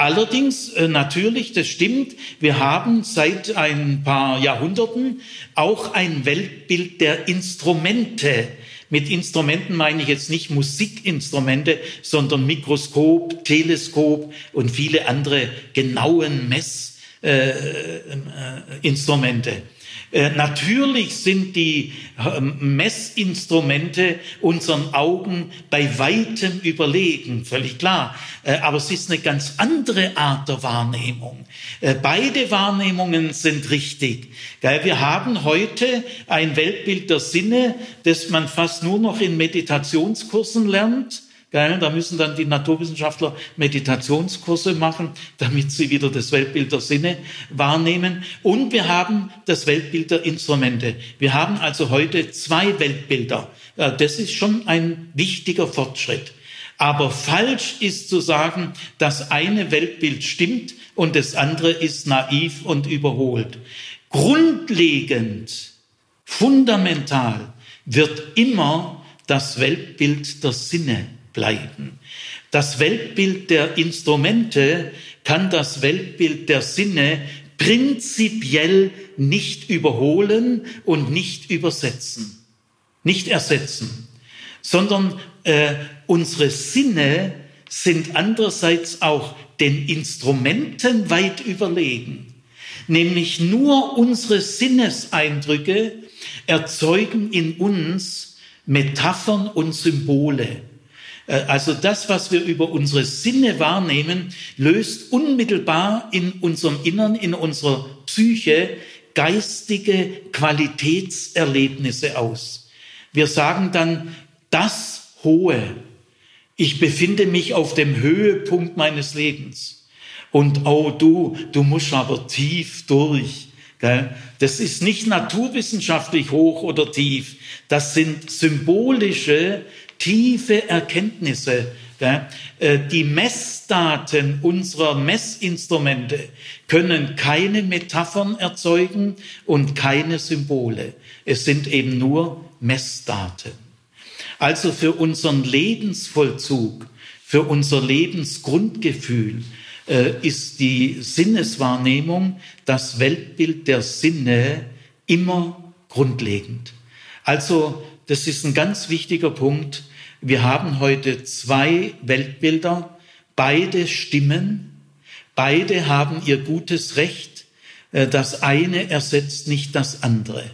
Allerdings, äh, natürlich, das stimmt, wir haben seit ein paar Jahrhunderten auch ein Weltbild der Instrumente. Mit Instrumenten meine ich jetzt nicht Musikinstrumente, sondern Mikroskop, Teleskop und viele andere genauen Messinstrumente. Äh, äh, äh, natürlich sind die ähm, Messinstrumente unseren Augen bei weitem überlegen, völlig klar. Äh, aber es ist eine ganz andere Art der Wahrnehmung. Äh, beide Wahrnehmungen sind richtig. Wir haben heute ein Weltbild der Sinne, das man fast nur noch in Meditationskursen lernt da müssen dann die Naturwissenschaftler Meditationskurse machen, damit sie wieder das Weltbild der Sinne wahrnehmen. Und wir haben das Weltbild der Instrumente. Wir haben also heute zwei Weltbilder. Das ist schon ein wichtiger Fortschritt. Aber falsch ist zu sagen, das eine Weltbild stimmt und das andere ist naiv und überholt. Grundlegend, fundamental wird immer das Weltbild der Sinne bleiben. Das Weltbild der Instrumente kann das Weltbild der Sinne prinzipiell nicht überholen und nicht übersetzen, nicht ersetzen, sondern äh, unsere Sinne sind andererseits auch den Instrumenten weit überlegen. Nämlich nur unsere Sinneseindrücke erzeugen in uns Metaphern und Symbole. Äh, also das, was wir über unsere Sinne wahrnehmen, löst unmittelbar in unserem Innern, in unserer Psyche geistige Qualitätserlebnisse aus. Wir sagen dann, das Hohe. Ich befinde mich auf dem Höhepunkt meines Lebens. Und oh du, du musst aber tief durch. Das ist nicht naturwissenschaftlich hoch oder tief. Das sind symbolische, tiefe Erkenntnisse. Äh, die Messdaten unserer Messinstrumente können keine Metaphern erzeugen und keine Symbole. Es sind eben nur Messdaten. Also für unseren Lebensvollzug, für unser Lebensgrundgefühl äh, ist die Sinneswahrnehmung, das Weltbild der Sinne immer grundlegend. Also das ist ein ganz wichtiger Punkt. Wir haben heute zwei Weltbilder, beide stimmen, beide haben ihr gutes Recht. Äh, das eine ersetzt nicht das andere.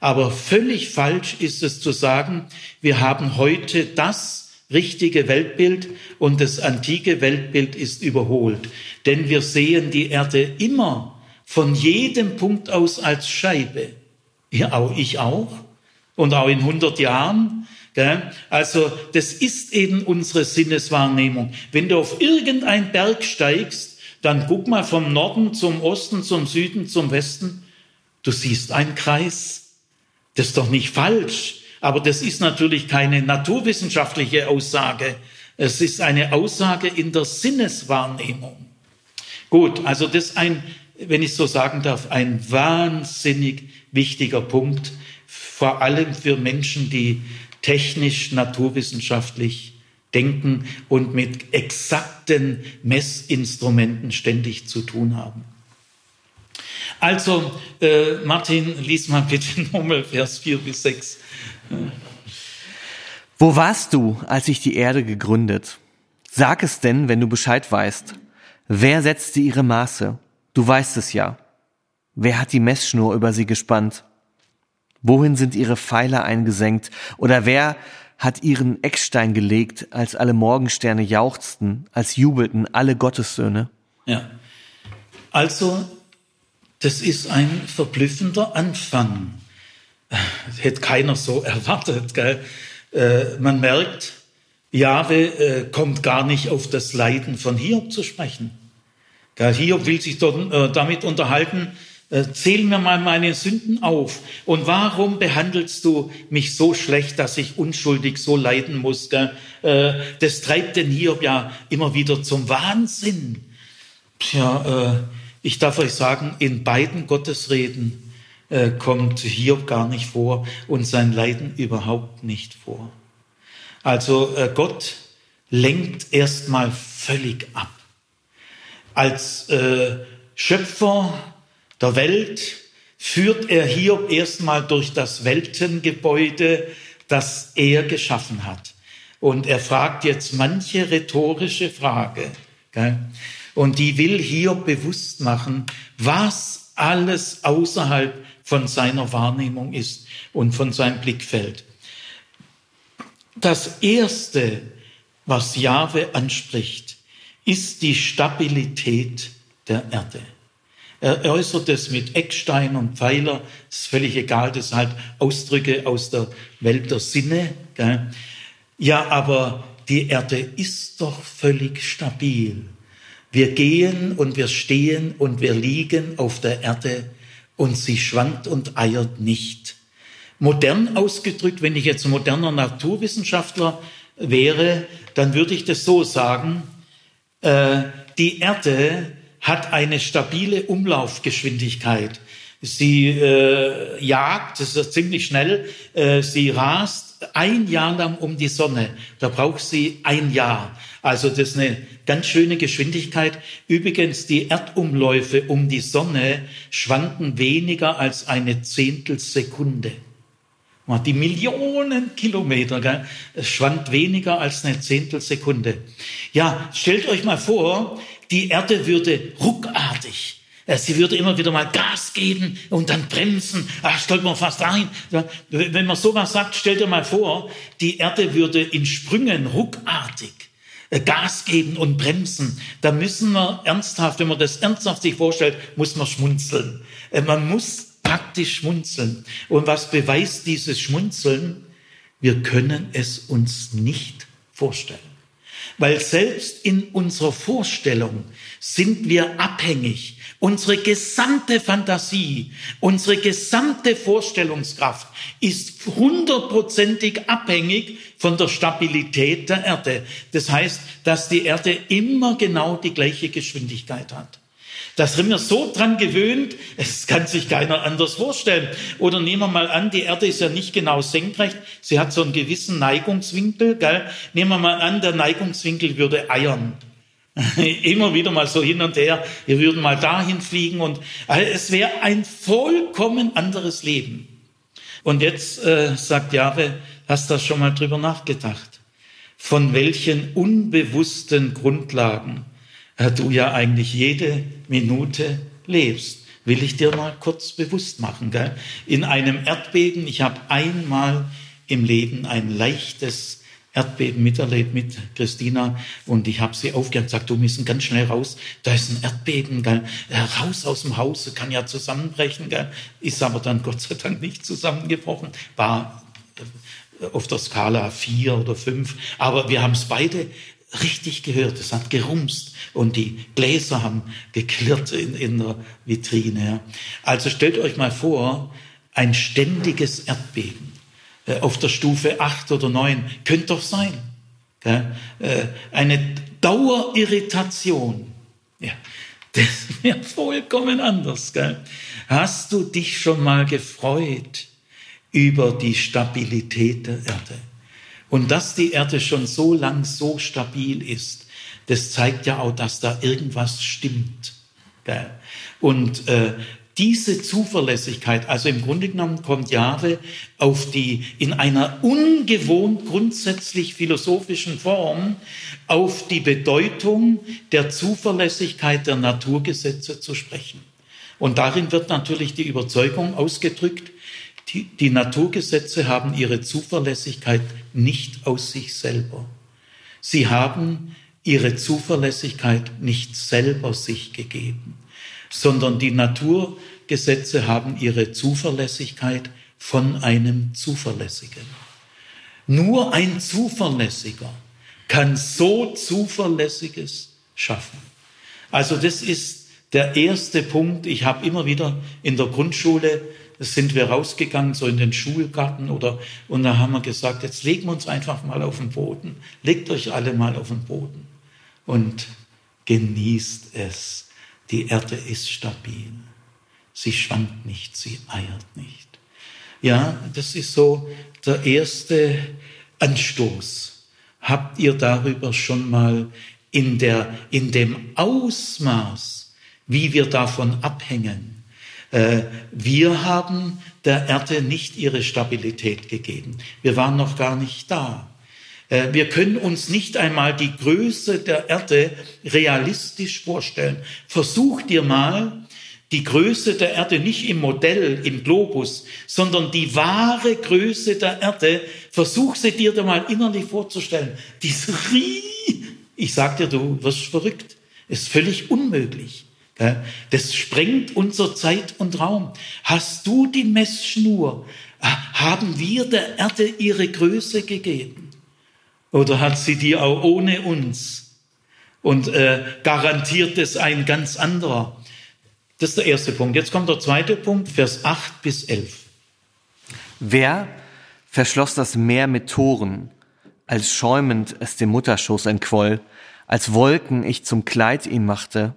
Aber völlig falsch ist es zu sagen, wir haben heute das richtige Weltbild und das antike Weltbild ist überholt. Denn wir sehen die Erde immer von jedem Punkt aus als Scheibe. Ja, auch ich auch. Und auch in 100 Jahren. Also das ist eben unsere Sinneswahrnehmung. Wenn du auf irgendeinen Berg steigst, dann guck mal vom Norden zum Osten, zum Süden, zum Westen. Du siehst einen Kreis. Das ist doch nicht falsch, aber das ist natürlich keine naturwissenschaftliche Aussage. Es ist eine Aussage in der Sinneswahrnehmung. Gut, also das ist ein, wenn ich so sagen darf, ein wahnsinnig wichtiger Punkt, vor allem für Menschen, die technisch, naturwissenschaftlich denken und mit exakten Messinstrumenten ständig zu tun haben. Also, äh, Martin, lies mal bitte nochmal Vers 4 bis 6. Wo warst du, als ich die Erde gegründet? Sag es denn, wenn du Bescheid weißt. Wer setzte ihre Maße? Du weißt es ja. Wer hat die Messschnur über sie gespannt? Wohin sind ihre Pfeiler eingesenkt? Oder wer hat ihren Eckstein gelegt, als alle Morgensterne jauchzten, als jubelten alle Gottessöhne? Ja. Also das ist ein verblüffender Anfang. Hätte keiner so erwartet. Gell? Äh, man merkt, Jahwe äh, kommt gar nicht auf das Leiden von Hiob zu sprechen. Gell? Hiob will sich dort, äh, damit unterhalten, zähl mir mal meine Sünden auf. Und warum behandelst du mich so schlecht, dass ich unschuldig so leiden muss? Äh, das treibt den Hiob ja immer wieder zum Wahnsinn. Tja, äh, ich darf euch sagen, in beiden Gottesreden äh, kommt Hiob gar nicht vor und sein Leiden überhaupt nicht vor. Also äh, Gott lenkt erstmal völlig ab. Als äh, Schöpfer der Welt führt er Hiob erstmal durch das Weltengebäude, das er geschaffen hat. Und er fragt jetzt manche rhetorische Frage. Gell? Und die will hier bewusst machen, was alles außerhalb von seiner Wahrnehmung ist und von seinem Blickfeld. Das Erste, was Jahwe anspricht, ist die Stabilität der Erde. Er äußert es mit Eckstein und Pfeiler, ist völlig egal, das sind halt Ausdrücke aus der Welt der Sinne. Gell? Ja, aber die Erde ist doch völlig stabil. Wir gehen und wir stehen und wir liegen auf der Erde und sie schwankt und eiert nicht. Modern ausgedrückt, wenn ich jetzt moderner Naturwissenschaftler wäre, dann würde ich das so sagen, äh, die Erde hat eine stabile Umlaufgeschwindigkeit. Sie äh, jagt, das ist ziemlich schnell, äh, sie rast ein Jahr lang um die Sonne. Da braucht sie ein Jahr. Also das ist eine ganz schöne Geschwindigkeit. Übrigens, die Erdumläufe um die Sonne schwanken weniger als eine Zehntelsekunde. Die Millionen Kilometer, gell? schwankt weniger als eine Zehntelsekunde. Ja, stellt euch mal vor, die Erde würde ruckartig äh, Sie würde immer wieder mal Gas geben und dann bremsen. Ach, stellt man fast ein. Wenn man sowas sagt, stellt ihr mal vor, die Erde würde in Sprüngen ruckartig äh, Gas geben und bremsen. Da müssen wir ernsthaft, wenn man das ernsthaft sich vorstellt, muss man schmunzeln. Äh, man muss praktisch schmunzeln. Und was beweist dieses Schmunzeln? Wir können es uns nicht vorstellen. Weil selbst in unserer Vorstellung sind wir abhängig. Unsere gesamte Fantasie, unsere gesamte Vorstellungskraft ist hundertprozentig abhängig von der Stabilität der Erde. Das heißt, dass die Erde immer genau die gleiche Geschwindigkeit hat. Da sind wir so dran gewöhnt, es kann sich keiner anders vorstellen. Oder nehmen wir mal an, die Erde ist ja nicht genau senkrecht, sie hat so einen gewissen Neigungswinkel. Gell? Nehmen wir mal an, der Neigungswinkel würde eiern. Immer wieder mal so hin und her, wir würden mal dahin fliegen und also es wäre ein vollkommen anderes Leben. Und jetzt äh, sagt Jahwe, hast du schon mal drüber nachgedacht? Von welchen unbewussten Grundlagen du ja eigentlich jede Minute lebst. Will ich dir mal kurz bewusst machen. Gell? In einem Erdbeben, ich habe einmal im Leben ein leichtes Erdbeben miterlebt mit Christina und ich habe sie aufgehört und gesagt, du müssen ganz schnell raus, da ist ein Erdbeben, gell? Äh, raus aus dem Haus, kann ja zusammenbrechen, gell? ist aber dann Gott sei Dank nicht zusammengebrochen, war auf der Skala vier oder fünf, aber wir haben es beide richtig gehört. Es hat gerumst und die Gläser haben geklirrt in, in der Vitrine. Also stellt euch mal vor, ein ständiges Erdbeben äh, auf der Stufe acht oder neun könnte doch sein. Äh, eine Dauerirritation. Ja, das wäre vollkommen anders. Gell? Hast du dich schon mal gefreut über die Stabilität der Erde? Und dass die Erde schon so lang so stabil ist, das zeigt ja auch, dass da irgendwas stimmt. Und äh, diese Zuverlässigkeit, also im Grunde genommen kommt Jahwe auf die, in einer ungewohnt grundsätzlich philosophischen Form, auf die Bedeutung der Zuverlässigkeit der Naturgesetze zu sprechen. Und darin wird natürlich die Überzeugung ausgedrückt, die, die Naturgesetze haben ihre Zuverlässigkeit nicht aus sich selber. Sie haben ihre Zuverlässigkeit nicht selber sich gegeben, sondern die Naturgesetze haben ihre Zuverlässigkeit von einem Zuverlässigen. Nur ein Zuverlässiger kann so Zuverlässiges schaffen. Also das ist der erste Punkt. Ich habe immer wieder in der Grundschule sind wir rausgegangen, so in den Schulgarten oder, und da haben wir gesagt, jetzt legen wir uns einfach mal auf den Boden. Legt euch alle mal auf den Boden und genießt es. Die Erde ist stabil. Sie schwankt nicht, sie eiert nicht. Ja, das ist so der erste Anstoß. Habt ihr darüber schon mal in der, in dem Ausmaß, wie wir davon abhängen, wir haben der Erde nicht ihre Stabilität gegeben. Wir waren noch gar nicht da. Äh, wir können uns nicht einmal die Größe der Erde realistisch vorstellen. Versuch dir mal, die Größe der Erde nicht im Modell, im Globus, sondern die wahre Größe der Erde, versuch sie dir mal innerlich vorzustellen. Diese Rie, ich sag dir, du wirst verrückt. Ist völlig unmöglich. Das sprengt unser Zeit und Raum. Hast du die Messschnur? Haben wir der Erde ihre Größe gegeben? Oder hat sie die auch ohne uns? Und äh, garantiert es ein ganz anderer? Das ist der erste Punkt. Jetzt kommt der zweite Punkt, Vers 8 bis 11. Wer verschloss das Meer mit Toren, als schäumend es dem Mutterschoß entquoll, als Wolken ich zum Kleid ihn machte,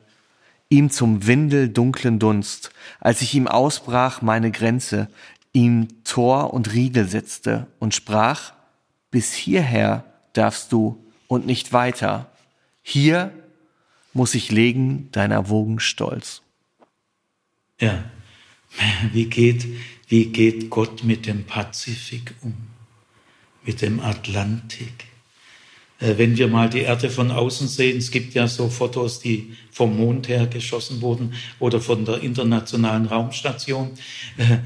ihm zum Windel dunklen Dunst, als ich ihm ausbrach meine Grenze, ihm Tor und Riegel setzte und sprach, bis hierher darfst du und nicht weiter. Hier muss ich legen deiner Wogen Stolz. Ja, wie geht, wie geht Gott mit dem Pazifik um, mit dem Atlantik? Äh, wenn wir mal die Erde von außen sehen, es gibt ja so Fotos, die vom Mond her geschossen wurden oder von der internationalen Raumstation. Äh,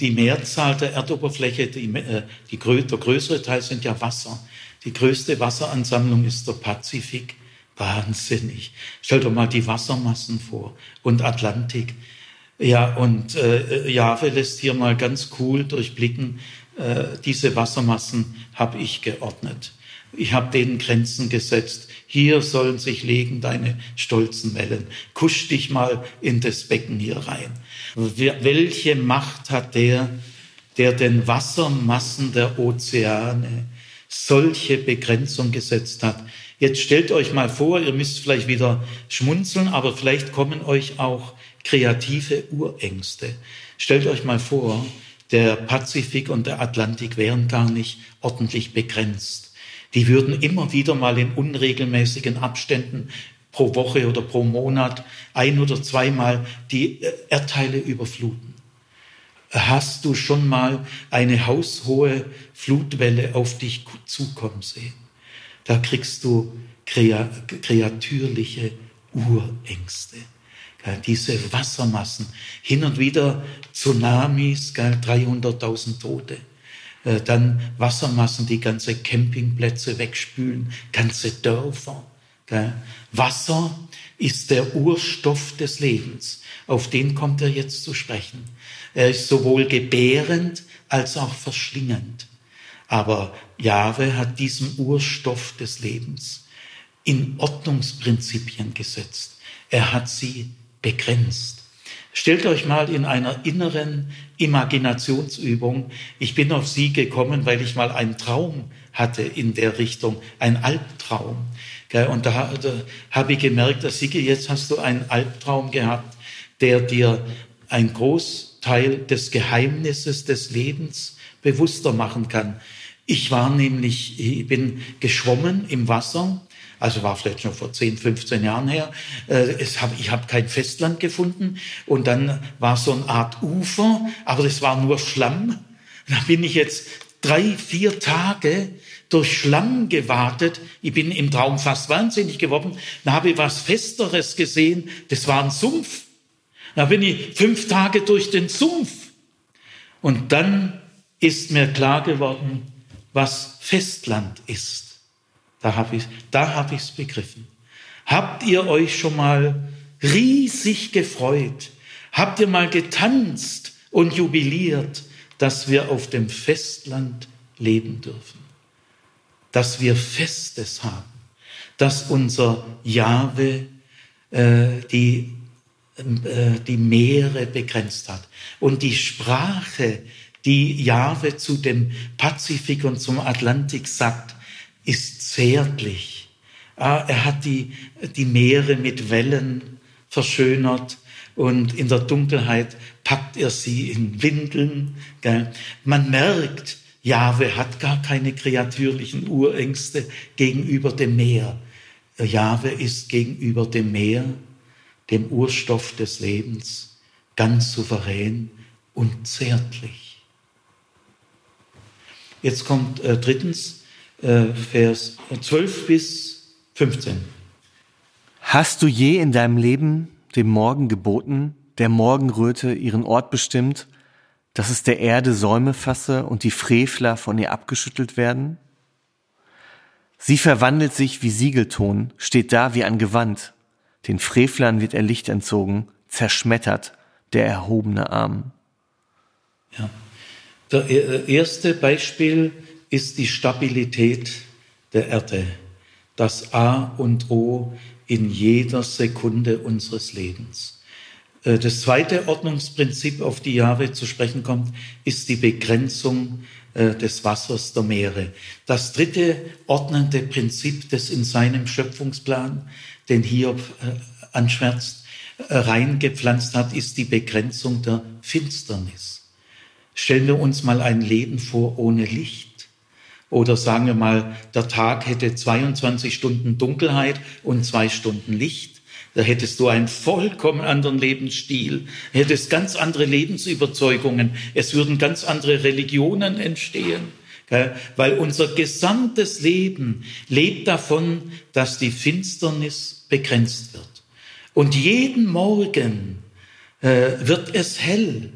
die Mehrzahl der Erdoberfläche, äh, der größere Teil sind ja Wasser. Die größte Wasseransammlung ist der Pazifik. Wahnsinnig. Stell dir mal die Wassermassen vor und Atlantik. Ja, und äh, Jahwe lässt hier mal ganz cool durchblicken, äh, diese Wassermassen habe ich geordnet. Ich habe denen Grenzen gesetzt. Hier sollen sich legen deine stolzen Wellen. Kusch dich mal in das Becken hier rein. Welche Macht hat der, der den Wassermassen der Ozeane solche Begrenzung gesetzt hat? Jetzt stellt euch mal vor, ihr müsst vielleicht wieder schmunzeln, aber vielleicht kommen euch auch kreative Urängste. Stellt euch mal vor, der Pazifik und der Atlantik wären gar nicht ordentlich begrenzt. Die würden immer wieder mal in unregelmäßigen Abständen pro Woche oder pro Monat ein oder zweimal die Erdteile überfluten. Hast du schon mal eine haushohe Flutwelle auf dich zukommen sehen? Da kriegst du kreatürliche Urängste. Diese Wassermassen, hin und wieder Tsunamis, 300.000 Tote. Äh, dann Wassermassen, die ganze Campingplätze wegspülen, ganze Dörfer. Wasser ist der Urstoff des Lebens. Auf den kommt er jetzt zu sprechen. Er ist sowohl gebärend als auch verschlingend. Aber Jahwe hat diesen Urstoff des Lebens in Ordnungsprinzipien gesetzt. Er hat sie begrenzt. Stellt euch mal in einer inneren Imaginationsübung, ich bin auf sie gekommen, weil ich mal einen Traum hatte in der Richtung, ein Albtraum. Und da, da habe ich gemerkt, dass Sigi, jetzt hast du einen Albtraum gehabt, der dir ein Großteil des Geheimnisses des Lebens bewusster machen kann. Ich war nämlich, ich bin geschwommen im Wasser also war vielleicht schon vor 10, 15 Jahren her. Äh, hab, ich habe kein Festland gefunden und dann war so eine Art Ufer, aber das war nur Schlamm. Da bin ich jetzt drei, vier Tage durch Schlamm gewartet. Ich bin im Traum fast wahnsinnig geworden. Da habe ich was Festeres gesehen. Das war ein Sumpf. Da bin ich fünf Tage durch den Sumpf. Und dann ist mir klar geworden, was Festland ist. Da habe ich da hab begriffen. Habt ihr euch schon mal riesig gefreut? Habt ihr mal getanzt und jubiliert, dass wir auf dem Festland leben dürfen? Dass wir Festes haben, dass unser Jahwe äh, die, äh, die Meere begrenzt hat und die Sprache, die Jahwe zu dem Pazifik und zum Atlantik sagt, ist zärtlich. Ah, er hat die, die Meere mit Wellen verschönert und in der Dunkelheit packt er sie in Windeln. Man merkt, Jahwe hat gar keine kreatürlichen Urängste gegenüber dem Meer. Jahwe ist gegenüber dem Meer, dem Urstoff des Lebens, ganz souverän und zärtlich. Jetzt kommt äh, drittens, Vers 12 bis 15. Hast du je in deinem Leben dem Morgen geboten, der Morgenröte ihren Ort bestimmt, dass es der Erde Säume fasse und die Frevler von ihr abgeschüttelt werden? Sie verwandelt sich wie Siegelton, steht da wie ein Gewand. Den Frevlern wird er Licht entzogen, zerschmettert der erhobene Arm. Ja. Das erste Beispiel ist die Stabilität der Erde, das A und O in jeder Sekunde unseres Lebens. Äh, das zweite Ordnungsprinzip, auf die Jahre zu sprechen kommt, ist die Begrenzung äh, des Wassers der Meere. Das dritte ordnende Prinzip, das in seinem Schöpfungsplan, den Hiob äh, anschwärzt, reingepflanzt hat, ist die Begrenzung der Finsternis. Stellen wir uns mal ein Leben vor ohne Licht. Oder sagen wir mal, der Tag hätte 22 Stunden Dunkelheit und zwei Stunden Licht. Da hättest du einen vollkommen anderen Lebensstil, hättest ganz andere Lebensüberzeugungen. Es würden ganz andere Religionen entstehen. Weil unser gesamtes Leben lebt davon, dass die Finsternis begrenzt wird. Und jeden Morgen äh, wird es hell.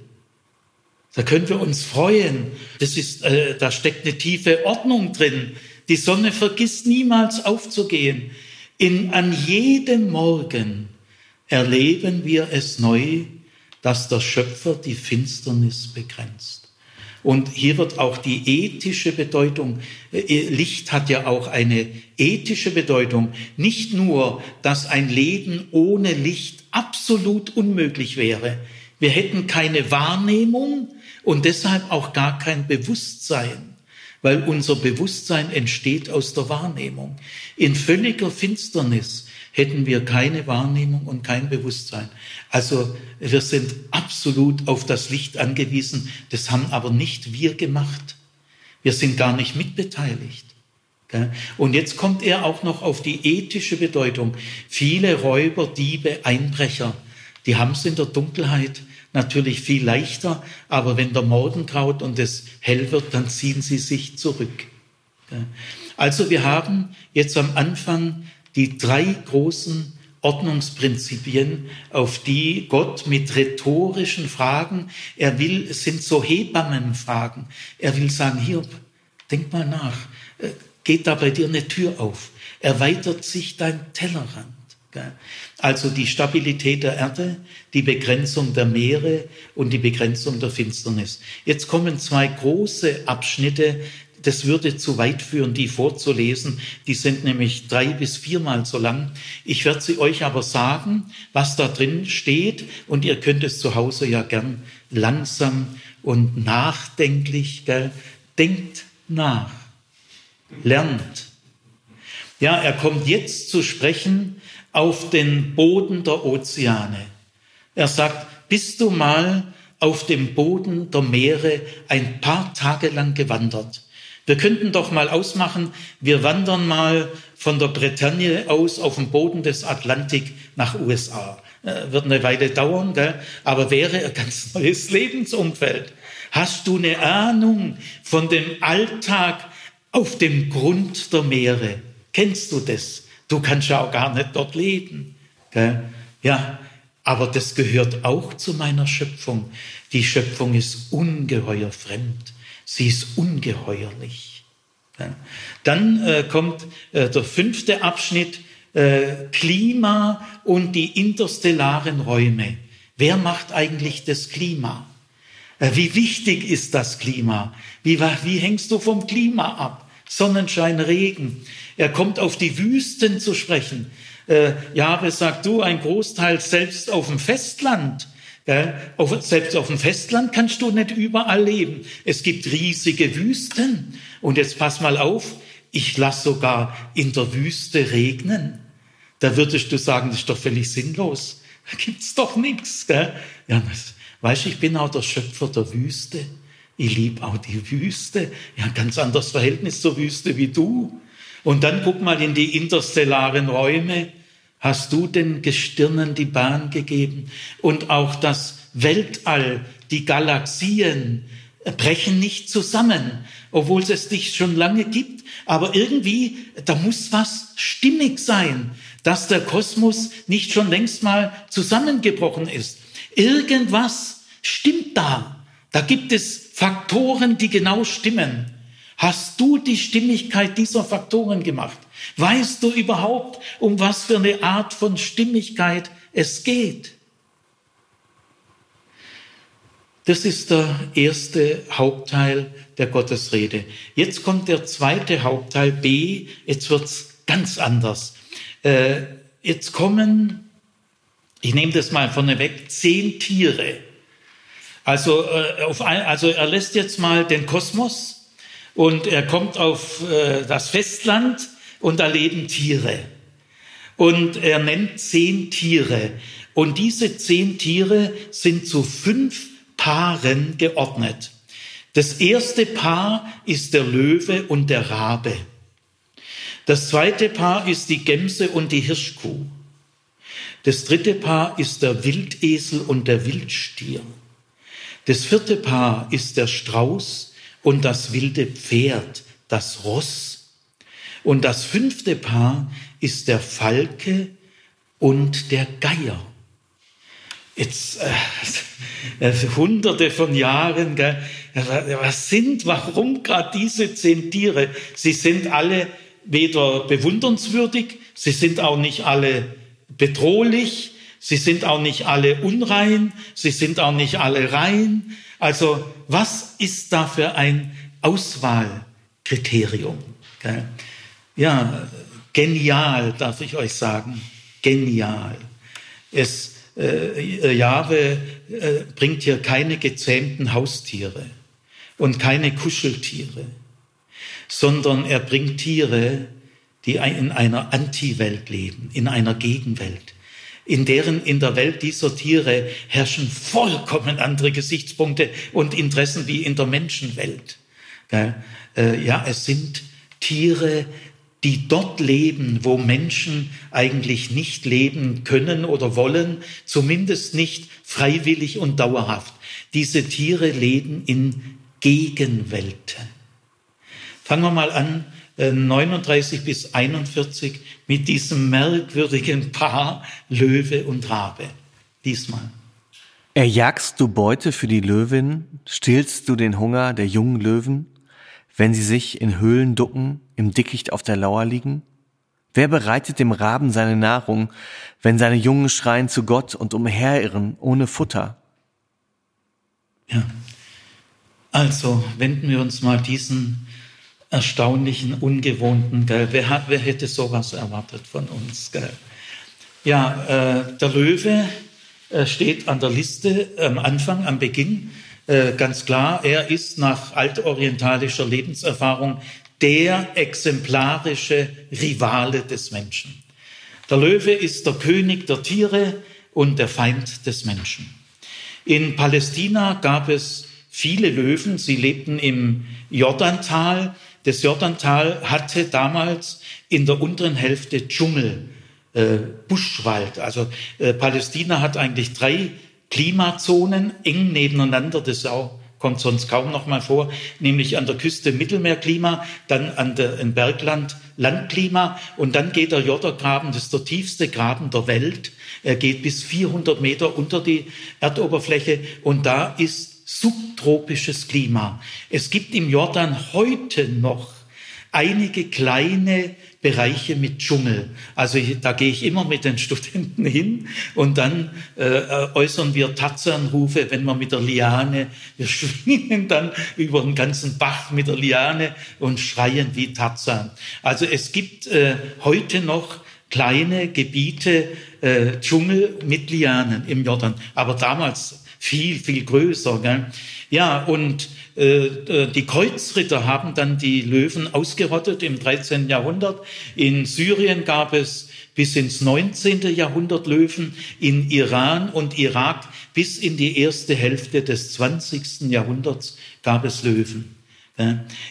Da können wir uns freuen. Das ist, äh, da steckt eine tiefe Ordnung drin. Die Sonne vergisst niemals aufzugehen. In, an jedem Morgen erleben wir es neu, dass der Schöpfer die Finsternis begrenzt. Und hier wird auch die ethische Bedeutung, äh, Licht hat ja auch eine ethische Bedeutung. Nicht nur, dass ein Leben ohne Licht absolut unmöglich wäre. Wir hätten keine Wahrnehmung und deshalb auch gar kein Bewusstsein, weil unser Bewusstsein entsteht aus der Wahrnehmung. In völliger Finsternis hätten wir keine Wahrnehmung und kein Bewusstsein. Also wir sind absolut auf das Licht angewiesen. Das haben aber nicht wir gemacht. Wir sind gar nicht mitbeteiligt. Und jetzt kommt er auch noch auf die ethische Bedeutung. Viele Räuber, Diebe, Einbrecher, die haben es in der Dunkelheit natürlich viel leichter, aber wenn der Morgen graut und es hell wird, dann ziehen sie sich zurück. Also wir haben jetzt am Anfang die drei großen Ordnungsprinzipien, auf die Gott mit rhetorischen Fragen, er will, es sind so Hebammenfragen, er will sagen, hier, denk mal nach, äh, geht da bei dir eine Tür auf, erweitert sich dein Tellerrand. Also die Stabilität der Erde, die Begrenzung der Meere und die Begrenzung der Finsternis. Jetzt kommen zwei große Abschnitte, das würde zu weit führen, die vorzulesen. Die sind nämlich drei bis viermal so lang. Ich werde sie euch aber sagen, was da drin steht. Und ihr könnt es zu Hause ja gern langsam und nachdenklich, gell? denkt nach, lernt. Ja, er kommt jetzt zu sprechen auf den Boden der Ozeane. Er sagt, bist du mal auf dem Boden der Meere ein paar Tage lang gewandert? Wir könnten doch mal ausmachen, wir wandern mal von der Bretagne aus auf dem Boden des Atlantik nach USA. Äh, wird eine Weile dauern, gell? aber wäre ein ganz neues Lebensumfeld. Hast du eine Ahnung von dem Alltag auf dem Grund der Meere? Kennst du das? Du kannst ja auch gar nicht dort leben. Gell? Ja, aber das gehört auch zu meiner Schöpfung. Die Schöpfung ist ungeheuer fremd. Sie ist ungeheuerlich. Dann äh, kommt äh, der fünfte Abschnitt, äh, Klima und die interstellaren Räume. Wer macht eigentlich das Klima? Äh, wie wichtig ist das Klima? Wie, wie hängst du vom Klima ab? Sonnenschein, Regen. Er kommt auf die Wüsten zu sprechen. Äh, Jahre sagt du, ein Großteil selbst auf dem Festland auf, selbst auf dem Festland kannst du nicht überall leben. Es gibt riesige Wüsten. Und jetzt pass mal auf, ich lasse sogar in der Wüste regnen. Da würdest du sagen, das ist doch völlig sinnlos. Da gibt's doch nichts. Ja, das, weißt du, ich bin auch der Schöpfer der Wüste. Ich liebe auch die Wüste. Ja, ganz anderes Verhältnis zur Wüste wie du. Und dann guck mal in die interstellaren Räume. Hast du den Gestirnen die Bahn gegeben? Und auch das Weltall, die Galaxien brechen nicht zusammen, obwohl es dich schon lange gibt. Aber irgendwie, da muss was stimmig sein, dass der Kosmos nicht schon längst mal zusammengebrochen ist. Irgendwas stimmt da. Da gibt es Faktoren, die genau stimmen. Hast du die Stimmigkeit dieser Faktoren gemacht? Weißt du überhaupt, um was für eine Art von Stimmigkeit es geht? Das ist der erste Hauptteil der Gottesrede. Jetzt kommt der zweite Hauptteil B. Jetzt wird's ganz anders. Äh, jetzt kommen, ich nehme das mal vorneweg, zehn Tiere. Also, äh, auf ein, also er lässt jetzt mal den Kosmos und er kommt auf äh, das Festland und da leben Tiere. Und er nennt zehn Tiere. Und diese zehn Tiere sind zu fünf Paaren geordnet. Das erste Paar ist der Löwe und der Rabe. Das zweite Paar ist die Gemse und die Hirschkuh. Das dritte Paar ist der Wildesel und der Wildstier. Das vierte Paar ist der Strauß und das wilde Pferd, das Ross. Und das fünfte Paar ist der Falke und der Geier. Jetzt äh, hunderte von Jahren, gell, was sind, warum gerade diese zehn Tiere? Sie sind alle weder bewundernswürdig, sie sind auch nicht alle bedrohlich, sie sind auch nicht alle unrein, sie sind auch nicht alle rein. Also was ist da für ein Auswahlkriterium? Ja, genial, darf ich euch sagen, genial. Es, äh, Jahwe äh, bringt hier keine gezähmten Haustiere und keine Kuscheltiere, sondern er bringt Tiere, die in einer Anti-Welt leben, in einer Gegenwelt. In deren, in der Welt dieser Tiere herrschen vollkommen andere Gesichtspunkte und Interessen wie in der Menschenwelt. Äh, ja, es sind Tiere, die dort leben, wo Menschen eigentlich nicht leben können oder wollen, zumindest nicht freiwillig und dauerhaft. Diese Tiere leben in Gegenwelten. Fangen wir mal an 39 äh, bis 41 mit diesem merkwürdigen Paar Löwe und Rabe. Diesmal. Erjagst du Beute für die Löwin, stillst du den Hunger der jungen Löwen, wenn sie sich in Höhlen ducken, im Dickicht auf der Lauer liegen? Wer bereitet dem Raben seine Nahrung, wenn seine Jungen schreien zu Gott und umherirren ohne Futter? Ja. Also wenden wir uns mal diesen erstaunlichen, ungewohnten, gell? Wer, hat, wer hätte sowas erwartet von uns? Gell? Ja, äh, der Löwe äh, steht an der Liste am Anfang, am Beginn. Äh, ganz klar, er ist nach altorientalischer Lebenserfahrung der exemplarische Rivale des Menschen. Der Löwe ist der König der Tiere und der Feind des Menschen. In Palästina gab es viele Löwen. Sie lebten im Jordantal das Jordantal hatte damals in der unteren Hälfte Dschungel, äh, Buschwald. Also äh, Palästina hat eigentlich drei Klimazonen eng nebeneinander. Das auch, kommt sonst kaum noch mal vor, nämlich an der Küste Mittelmeerklima, dann an der, im Bergland Landklima und dann geht der Jordagraben, das ist der tiefste Graben der Welt. Er geht bis 400 Meter unter die Erdoberfläche und da ist subtropisches Klima. Es gibt im Jordan heute noch einige kleine Bereiche mit Dschungel. Also da gehe ich immer mit den Studenten hin und dann äh, äußern wir Tatzernrufe, wenn wir mit der Liane, wir schwingen dann über den ganzen Bach mit der Liane und schreien wie Tarzan. Also es gibt äh, heute noch kleine Gebiete äh, Dschungel mit Lianen im Jordan, aber damals viel, viel größer. Gell? Ja, und äh, äh, die Kreuzritter haben dann die Löwen ausgerottet im 13. Jahrhundert. In Syrien gab es bis ins 19. Jahrhundert Löwen, in Iran und Irak bis in die erste Hälfte des 20. Jahrhunderts gab es Löwen.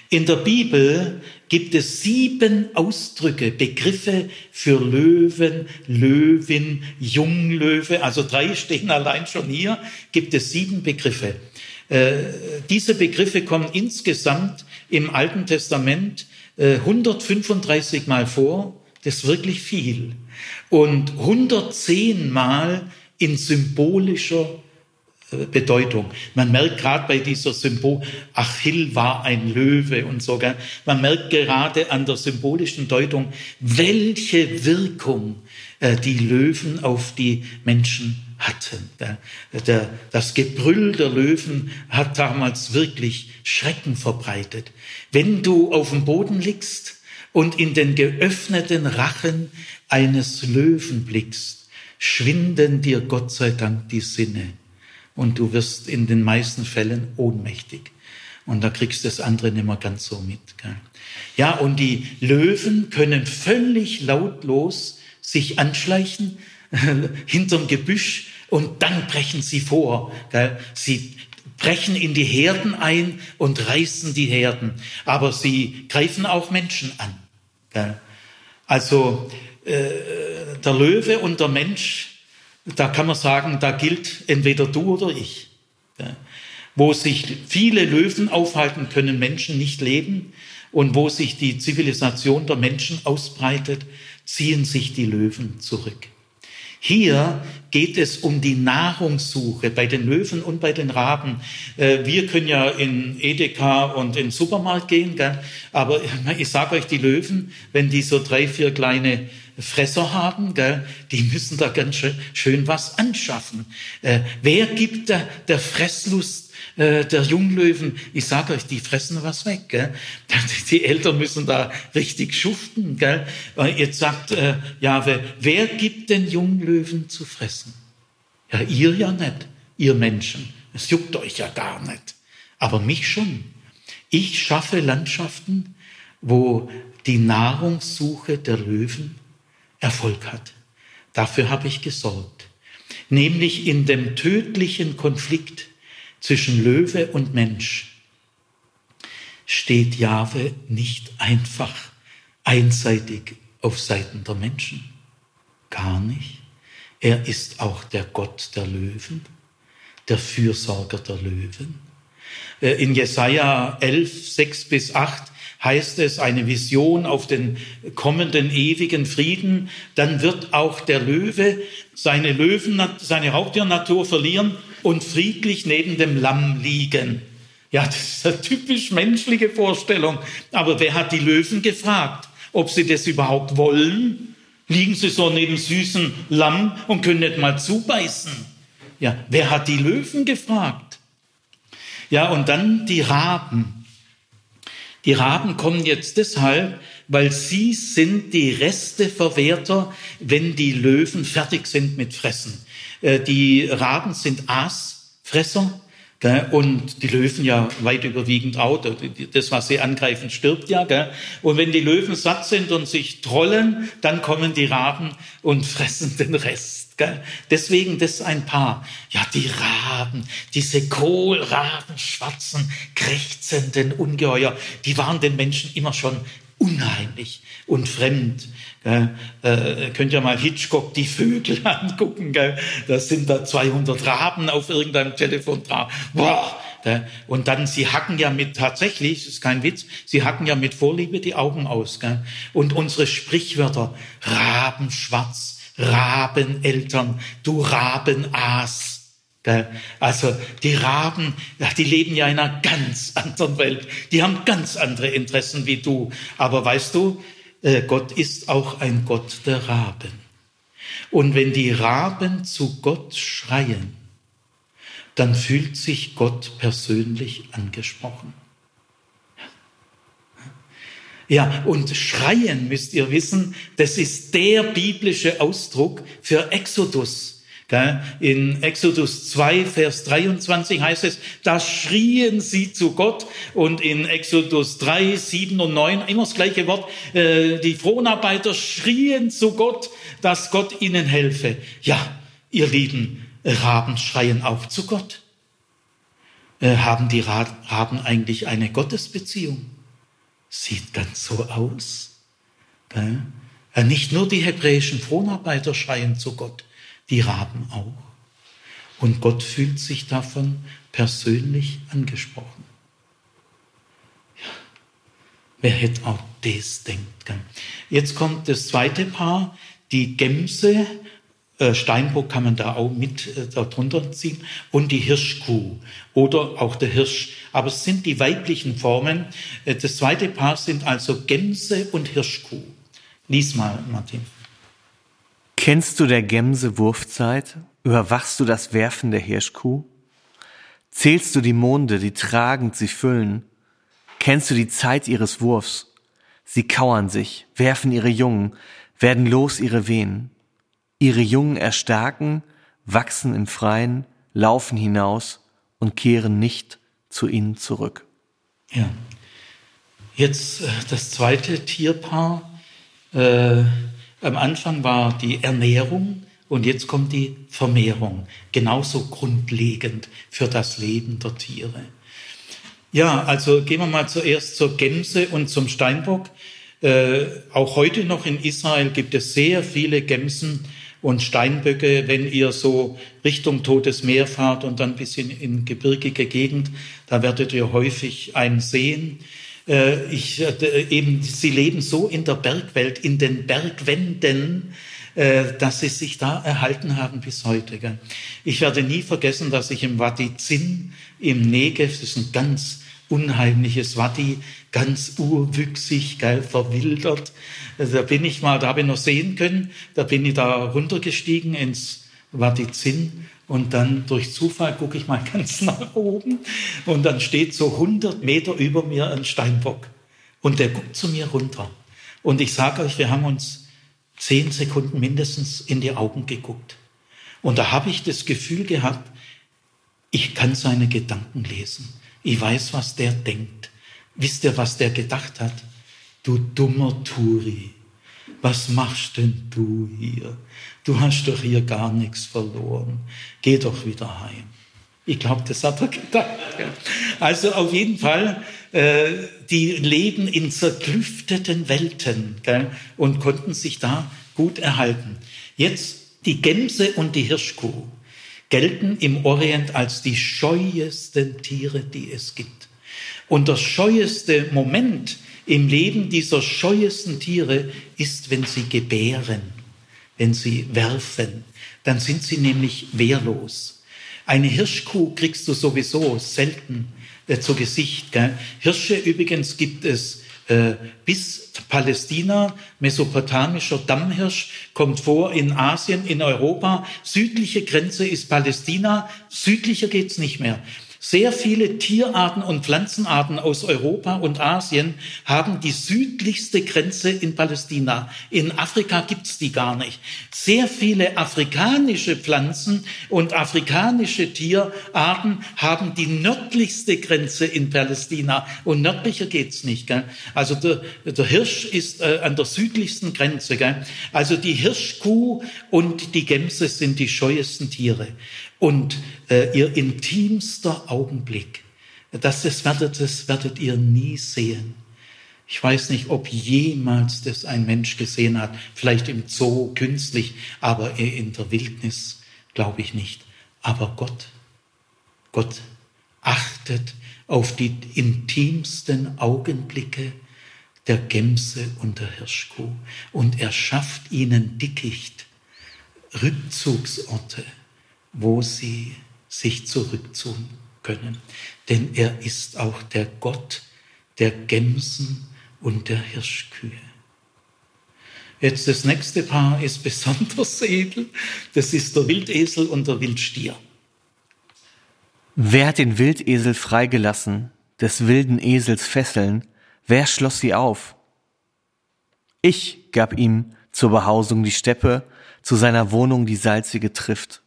In der Bibel gibt es sieben Ausdrücke, Begriffe für Löwen, Löwin, Junglöwe, also drei stehen allein schon hier, gibt es sieben Begriffe. Äh, diese Begriffe kommen insgesamt im Alten Testament äh, 135 Mal vor, das ist wirklich viel, und 110 Mal in symbolischer Bedeutung. Man merkt gerade bei dieser Symbol, Achill war ein Löwe und so. Gell? Man merkt gerade an der symbolischen Deutung, welche Wirkung äh, die Löwen auf die Menschen hatten. Der, das Gebrüll der Löwen hat damals wirklich Schrecken verbreitet. Wenn du auf dem Boden liegst und in den geöffneten Rachen eines Löwen blickst, schwinden dir Gott sei Dank die Sinne und du wirst in den meisten Fällen ohnmächtig. Und da kriegst du das andere nicht mehr ganz so mit. Gell? Ja, und die Löwen können völlig lautlos sich anschleichen hinterm Gebüsch und dann brechen sie vor. Gell? Sie brechen in die Herden ein und reißen die Herden. Aber sie greifen auch Menschen an. Gell? Also äh, der Löwe und der Mensch da kann man sagen, da gilt entweder du oder ich. Ja. Wo sich viele Löwen aufhalten, können Menschen nicht leben. Und wo sich die Zivilisation der Menschen ausbreitet, ziehen sich die Löwen zurück. Hier geht es um die Nahrungssuche bei den Löwen und bei den Raben. Äh, wir können ja in Edeka und in den Supermarkt gehen, gell? aber ich sage euch, die Löwen, wenn die so drei, vier kleine Fresser haben, gell, die müssen da ganz schön, was anschaffen. Äh, wer gibt der Fresslust äh, der Junglöwen? Ich sage euch, die fressen was weg. Gell? Die Eltern müssen da richtig schuften. Gell? Jetzt sagt äh, Jahwe, wer gibt den Junglöwen zu fressen? Ja, ihr ja nicht, ihr Menschen. Es juckt euch ja gar nicht. Aber mich schon. Ich schaffe Landschaften, wo die Nahrungssuche der Löwen Erfolg hat. Dafür habe ich gesorgt. Nämlich in dem tödlichen Konflikt zwischen Löwe und Mensch steht Jahwe nicht einfach einseitig auf Seiten der Menschen. Gar nicht. Er ist auch der Gott der Löwen, der Fürsorger der Löwen. Äh, in Jesaja 11, 6 bis 8 heißt es, eine Vision auf den kommenden ewigen Frieden, dann wird auch der Löwe seine Löwen, seine Raubtiernatur verlieren und friedlich neben dem Lamm liegen. Ja, das ist eine typisch menschliche Vorstellung. Aber wer hat die Löwen gefragt, ob sie das überhaupt wollen? Liegen sie so neben süßen Lamm und können nicht mal zubeißen? Ja, wer hat die Löwen gefragt? Ja, und dann die Raben. Die Raben kommen jetzt deshalb, weil sie sind die Resteverwerter, wenn die Löwen fertig sind mit Fressen. Äh, die Raben sind Aasfresser und die Löwen ja weit überwiegend auch. Das, was sie angreifen, stirbt ja. Und wenn die Löwen satt sind und sich trollen, dann kommen die Raben und fressen den Rest. Deswegen das ein Paar. Ja, die Raben, diese Kohlraben, schwarzen, krächzenden Ungeheuer, die waren den Menschen immer schon unheimlich und fremd. Gell? Äh, könnt ihr mal Hitchcock die Vögel angucken. Gell? Da sind da 200 Raben auf irgendeinem Telefon drauf. Boah, und dann, sie hacken ja mit, tatsächlich, das ist kein Witz, sie hacken ja mit Vorliebe die Augen aus. Gell? Und unsere Sprichwörter, Raben schwarz, Rabeneltern, du Rabenaas. Also die Raben, die leben ja in einer ganz anderen Welt. Die haben ganz andere Interessen wie du. Aber weißt du, äh, Gott ist auch ein Gott der Raben. Und wenn die Raben zu Gott schreien, dann fühlt sich Gott persönlich angesprochen. Ja, und schreien, müsst ihr wissen, das ist der biblische Ausdruck für Exodus. In Exodus 2, Vers 23 heißt es, da schrien sie zu Gott und in Exodus 3, 7 und 9 immer das gleiche Wort, äh, die Fronarbeiter schrien zu Gott, dass Gott ihnen helfe. Ja, ihr lieben Raben schreien auch zu Gott. Äh, haben die Raben eigentlich eine Gottesbeziehung? Sieht ganz so aus. Gell? Nicht nur die hebräischen Fronarbeiter schreien zu Gott, die Raben auch. Und Gott fühlt sich davon persönlich angesprochen. Ja. Wer hätte auch das denkt? Gell? Jetzt kommt das zweite Paar, die Gemse äh, Steinbock kann man da auch mit äh, darunter ziehen und die Hirschkuh oder auch der Hirsch. Aber es sind die weiblichen Formen. Äh, das zweite Paar sind also Gämse und Hirschkuh. Lies mal, Martin. Kennst du der Gämse Wurfzeit? Überwachst du das Werfen der Hirschkuh? Zählst du die Monde, die tragend sie füllen? Kennst du die Zeit ihres Wurfs? Sie kauern sich, werfen ihre Jungen, werden los ihre Wehen ihre Jungen erstarken, wachsen im Freien, laufen hinaus und kehren nicht zu ihnen zurück. Ja. Jetzt äh, das zweite Tierpaar. Äh, am Anfang war die Ernährung und jetzt kommt die Vermehrung. Genauso grundlegend für das Leben der Tiere. Ja, also gehen wir mal zuerst zur Gämse und zum Steinbock. Äh, auch heute noch in Israel gibt es sehr viele Gämsen, und Steinböcke, wenn ihr so Richtung Totes Meer fahrt und dann ein bisschen in gebirgige Gegend, da werdet ihr häufig einen sehen. Äh, ich, äh, eben, sie leben so in der Bergwelt, in den Bergwänden, äh, dass sie sich da erhalten haben bis heute. Ich werde nie vergessen, dass ich im Wadi Zin im Negev, das ist ein ganz unheimliches Wadi, ganz urwüchsig, geil, verwildert. Also da bin ich mal, da habe ich noch sehen können, da bin ich da runtergestiegen ins Wadi Zin und dann durch Zufall gucke ich mal ganz nach oben und dann steht so 100 Meter über mir ein Steinbock und der guckt zu mir runter. Und ich sage euch, wir haben uns zehn Sekunden mindestens in die Augen geguckt. Und da habe ich das Gefühl gehabt, ich kann seine Gedanken lesen. Ich weiß, was der denkt. Wisst ihr, was der gedacht hat? Du dummer Turi, was machst denn du hier? Du hast doch hier gar nichts verloren. Geh doch wieder heim. Ich glaube, das hat er gedacht. Also auf jeden Fall, äh, die leben in zerklüfteten Welten gell, und konnten sich da gut erhalten. Jetzt die Gämse und die Hirschkuh gelten im Orient als die scheuesten Tiere, die es gibt. Und das scheueste Moment im Leben dieser scheuesten Tiere ist, wenn sie gebären, wenn sie werfen. Dann sind sie nämlich wehrlos. Eine Hirschkuh kriegst du sowieso selten äh, zu Gesicht. Gell? Hirsche übrigens gibt es äh, bis Palästina, mesopotamischer Dammhirsch, kommt vor in Asien, in Europa. Südliche Grenze ist Palästina, südlicher geht's nicht mehr. Sehr viele Tierarten und Pflanzenarten aus Europa und Asien haben die südlichste Grenze in Palästina. In Afrika gibt's die gar nicht. Sehr viele afrikanische Pflanzen und afrikanische Tierarten haben die nördlichste Grenze in Palästina. Und nördlicher geht's nicht. Gell? Also der, der Hirsch ist äh, an der südlichsten Grenze. Gell? Also die Hirschkuh und die Gämse sind die scheuesten Tiere und äh, ihr intimster Augenblick, das, das, werdet, das werdet ihr nie sehen. Ich weiß nicht, ob jemals das ein Mensch gesehen hat, vielleicht im Zoo künstlich, aber in der Wildnis glaube ich nicht. Aber Gott, Gott achtet auf die intimsten Augenblicke der Gämse und der Hirschkuh und er schafft ihnen Dickicht, Rückzugsorte, wo sie sich zurückziehen können. Denn er ist auch der Gott der Gämsen und der Hirschkühe. Jetzt das nächste Paar ist besonders edel. Das ist der Wildesel und der Wildstier. Wer hat den Wildesel freigelassen, des wilden Esels Fesseln? Wer schloss sie auf? Ich gab ihm zur Behausung die Steppe, zu seiner Wohnung die salzige Trift.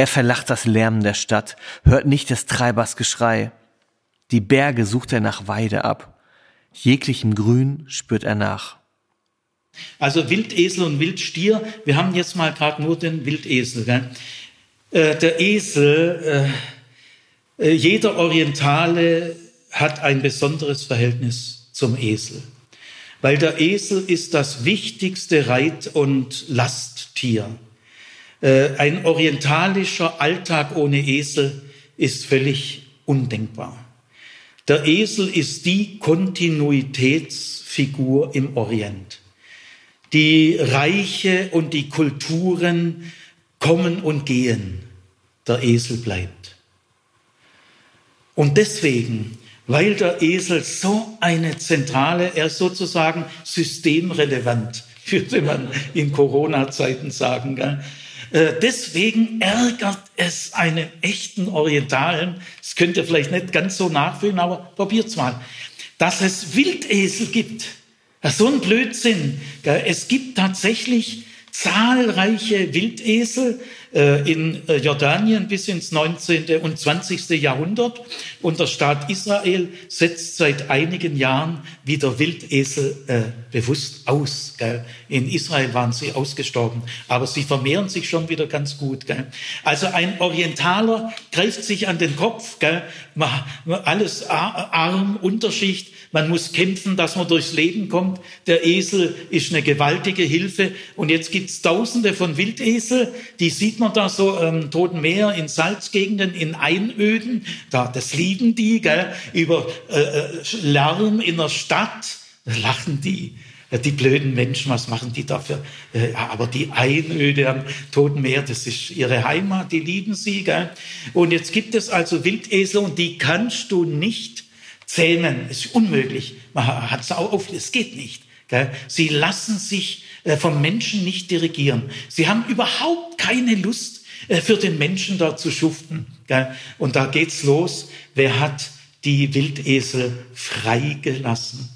Er verlacht das Lärmen der Stadt, hört nicht des Treibers Geschrei. Die Berge sucht er nach Weide ab. Jeglichem Grün spürt er nach. Also Wildesel und Wildstier, wir haben jetzt mal gerade nur den Wildesel. Gell? Äh, der Esel, äh, äh, jeder Orientale hat ein besonderes Verhältnis zum Esel, weil der Esel ist das wichtigste Reit- und Lasttier. Äh, ein orientalischer Alltag ohne Esel ist völlig undenkbar. Der Esel ist die Kontinuitätsfigur im Orient. Die Reiche und die Kulturen kommen und gehen. Der Esel bleibt. Und deswegen, weil der Esel so eine zentrale, er ist sozusagen systemrelevant, würde man in Corona-Zeiten sagen, deswegen ärgert es einen echten Orientalen, das könnt ihr vielleicht nicht ganz so nachfühlen, aber probiert's mal, dass es Wildesel gibt. So ein Blödsinn. Es gibt tatsächlich zahlreiche Wildesel äh, in äh, Jordanien bis ins 19. und 20. Jahrhundert. Und der Staat Israel setzt seit einigen Jahren wieder Wildesel äh, bewusst aus. Gell? In Israel waren sie ausgestorben, aber sie vermehren sich schon wieder ganz gut. Gell? Also ein Orientaler greift sich an den Kopf, gell? Alles arm, Unterschicht, man muss kämpfen, dass man durchs Leben kommt. Der Esel ist eine gewaltige Hilfe. Und jetzt gibt's Tausende von Wildesel, die sieht man da so ähm, Toten Meer in Salzgegenden, in Einöden. Da, das lieben die, gell? über äh, äh Lärm in der Stadt. Da lachen die. Die blöden Menschen, was machen die dafür? Aber die Einöde am Toten Meer, das ist ihre Heimat, die lieben sie. Gell? Und jetzt gibt es also Wildesel und die kannst du nicht zähmen. Es ist unmöglich. Man hat es auf, es geht nicht. Gell? Sie lassen sich äh, vom Menschen nicht dirigieren. Sie haben überhaupt keine Lust äh, für den Menschen da zu schuften. Gell? Und da geht's los. Wer hat die Wildesel freigelassen?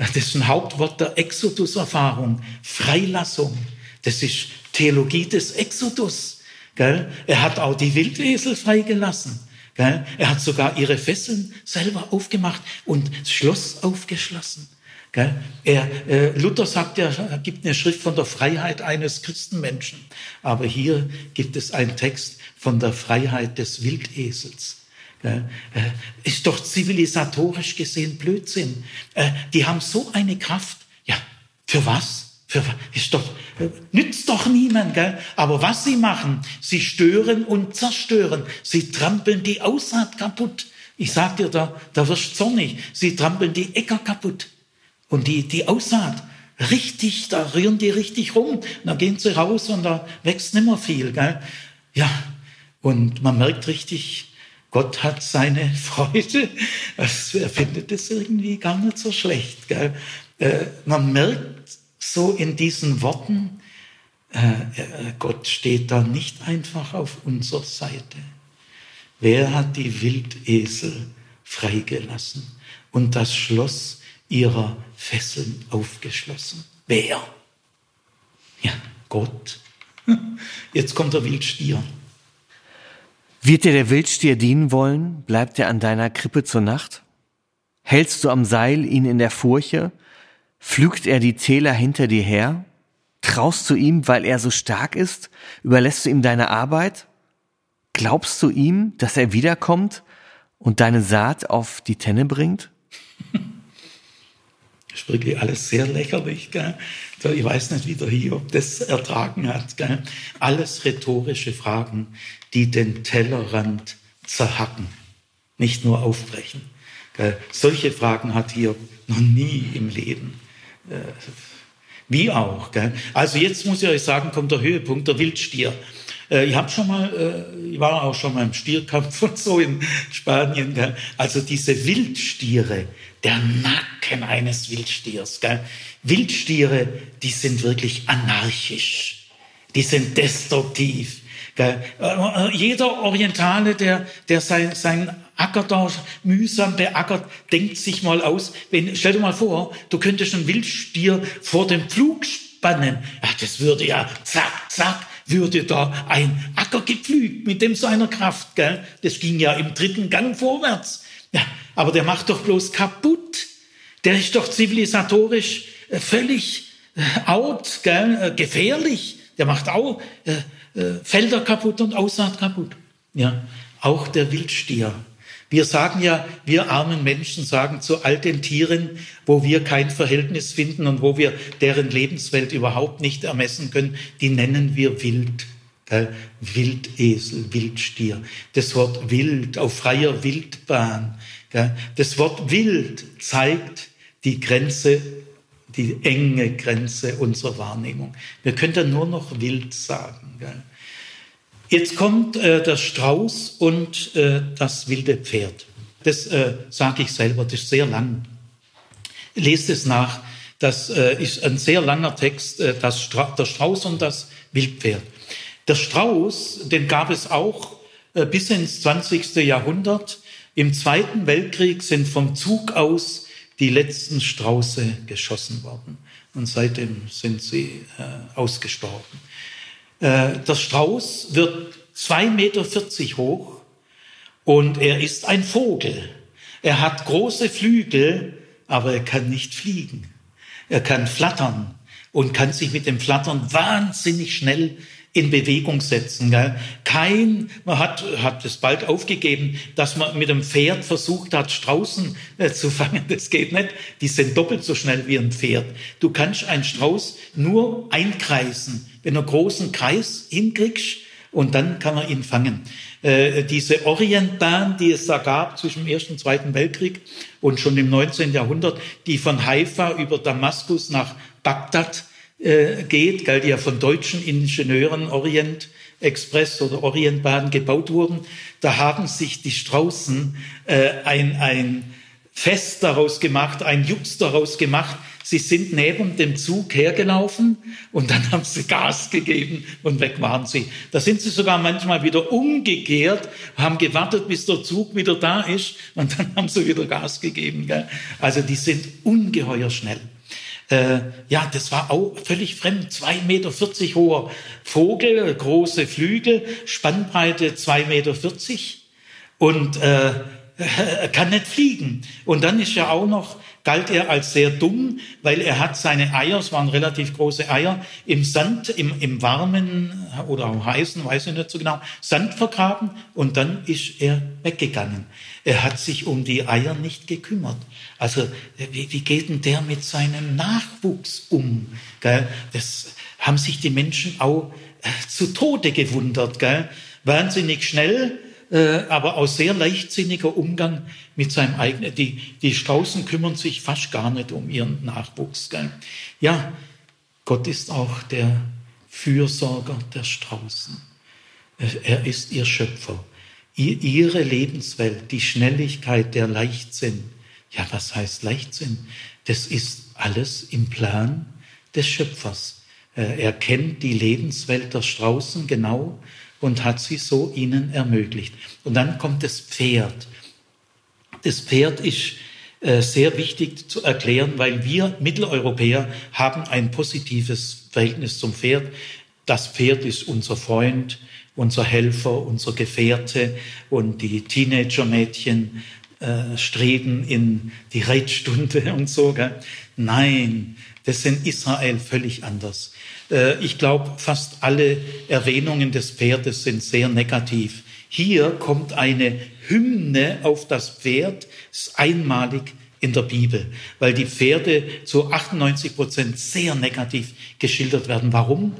Das ist ein Hauptwort der Exodus-Erfahrung. Freilassung. Das ist Theologie des Exodus. Gell? Er hat auch die Wildesel freigelassen. Gell? Er hat sogar ihre Fesseln selber aufgemacht und das Schloss aufgeschlossen. Gell? Er, äh, Luther sagt ja, er gibt eine Schrift von der Freiheit eines Christenmenschen. Aber hier gibt es einen Text von der Freiheit des Wildesels. Gell? Äh, ist doch zivilisatorisch gesehen Blödsinn. Äh, die haben so eine Kraft. Ja, für was? Für, ist doch, äh, nützt doch niemand, gell? Aber was sie machen, sie stören und zerstören. Sie trampeln die Aussaat kaputt. Ich sag dir, da, da wirst du zornig. Sie trampeln die Äcker kaputt. Und die, die Aussaat, richtig, da rühren die richtig rum. dann gehen sie raus und da wächst nimmer viel. Gell? Ja, und man merkt richtig, Gott hat seine Freude. Also er findet es irgendwie gar nicht so schlecht. Gell? Äh, man merkt so in diesen Worten, äh, äh, Gott steht da nicht einfach auf unserer Seite. Wer hat die Wildesel freigelassen und das Schloss ihrer Fesseln aufgeschlossen. Wer? Ja, Gott. Jetzt kommt der Wildstier. Wird dir der Wildstier dienen wollen, bleibt er an deiner Krippe zur Nacht? Hältst du am Seil ihn in der Furche? Pflügt er die Täler hinter dir her? Traust du ihm, weil er so stark ist? Überlässt du ihm deine Arbeit? Glaubst du ihm, dass er wiederkommt und deine Saat auf die Tenne bringt? ist wirklich alles sehr lächerlich. Gell? Ich weiß nicht, wie der Hiob das ertragen hat. Gell? Alles rhetorische Fragen, die den Tellerrand zerhacken, nicht nur aufbrechen. Solche Fragen hat Hiob noch nie im Leben. Äh, wie auch. Also jetzt muss ich euch sagen, kommt der Höhepunkt, der Wildstier. Äh, ich habe schon mal, äh, ich war auch schon mal im Stierkampf und so in Spanien. Gell? Also diese Wildstiere, der Nacken eines Wildstiers. Gell? Wildstiere, die sind wirklich anarchisch, die sind destruktiv. Äh, jeder Orientale, der, der sein, sein Acker da mühsam beackert, denkt sich mal aus, wenn, stell dir mal vor, du könntest einen Wildstier vor dem Pflug spannen. Ja, das würde ja zack, zack, würde da ein Acker gepflügt mit dem seiner Kraft. Gell? Das ging ja im dritten Gang vorwärts. Ja, aber der macht doch bloß kaputt. Der ist doch zivilisatorisch äh, völlig äh, out, gell, äh, gefährlich. Der macht auch Felder kaputt und Aussaat kaputt. Ja, auch der Wildstier. Wir sagen ja, wir armen Menschen sagen zu all den Tieren, wo wir kein Verhältnis finden und wo wir deren Lebenswelt überhaupt nicht ermessen können, die nennen wir wild. Wildesel, Wildstier. Das Wort wild auf freier Wildbahn. Das Wort wild zeigt die Grenze, die enge Grenze unserer Wahrnehmung. Wir können da nur noch wild sagen. Jetzt kommt äh, der Strauß und äh, das wilde Pferd. Das äh, sage ich selber, das ist sehr lang. Lest es nach. Das äh, ist ein sehr langer Text, äh, das Stra der Strauß und das Wildpferd. Der Strauß, den gab es auch äh, bis ins 20. Jahrhundert. Im Zweiten Weltkrieg sind vom Zug aus die letzten Strauße geschossen worden. Und seitdem sind sie äh, ausgestorben. Äh, der Strauß wird 2,40 Meter hoch und er ist ein Vogel. Er hat große Flügel, aber er kann nicht fliegen. Er kann flattern und kann sich mit dem Flattern wahnsinnig schnell in Bewegung setzen. Gell? Kein, man hat, hat es bald aufgegeben, dass man mit einem Pferd versucht hat, Straußen äh, zu fangen. Das geht nicht. Die sind doppelt so schnell wie ein Pferd. Du kannst einen Strauß nur einkreisen. Wenn du einen großen Kreis hinkriegst, und dann kann man ihn fangen. Äh, diese Orientbahn, die es da gab zwischen dem Ersten und Zweiten Weltkrieg und schon im 19. Jahrhundert, die von Haifa über Damaskus nach Bagdad äh, geht, gell, die ja von deutschen Ingenieuren Orient Express oder Orientbahn gebaut wurden, da haben sich die Straußen äh, ein, ein Fest daraus gemacht, ein Jux daraus gemacht. Sie sind neben dem Zug hergelaufen und dann haben sie Gas gegeben und weg waren sie. Da sind sie sogar manchmal wieder umgekehrt, haben gewartet, bis der Zug wieder da ist und dann haben sie wieder Gas gegeben. Gell? Also die sind ungeheuer schnell. Äh, ja, das war auch völlig fremd. Zwei Meter vierzig hoher Vogel, große Flügel, Spannbreite zwei Meter vierzig und äh, kann nicht fliegen. Und dann ist ja auch noch galt er als sehr dumm, weil er hat seine Eier, es waren relativ große Eier, im Sand, im, im warmen oder auch heißen, weiß ich nicht so genau, Sand vergraben und dann ist er weggegangen. Er hat sich um die Eier nicht gekümmert. Also wie, wie geht denn der mit seinem Nachwuchs um? Gell? Das haben sich die Menschen auch äh, zu Tode gewundert. Gell? Wahnsinnig schnell, äh, aber auch sehr leichtsinniger Umgang mit seinem eigenen. Die, die Straußen kümmern sich fast gar nicht um ihren Nachwuchs. Gell? Ja, Gott ist auch der Fürsorger der Straußen. Äh, er ist ihr Schöpfer. Ihre Lebenswelt, die Schnelligkeit, der Leichtsinn. Ja, was heißt Leichtsinn? Das ist alles im Plan des Schöpfers. Äh, er kennt die Lebenswelt der Straußen genau und hat sie so ihnen ermöglicht. Und dann kommt das Pferd. Das Pferd ist äh, sehr wichtig zu erklären, weil wir Mitteleuropäer haben ein positives Verhältnis zum Pferd. Das Pferd ist unser Freund, unser Helfer, unser Gefährte und die Teenager-Mädchen äh, streben in die Reitstunde und so. Gell? Nein, das in Israel völlig anders. Äh, ich glaube, fast alle Erwähnungen des Pferdes sind sehr negativ. Hier kommt eine Hymne auf das Pferd, ist einmalig in der Bibel, weil die Pferde zu 98 Prozent sehr negativ geschildert werden. Warum?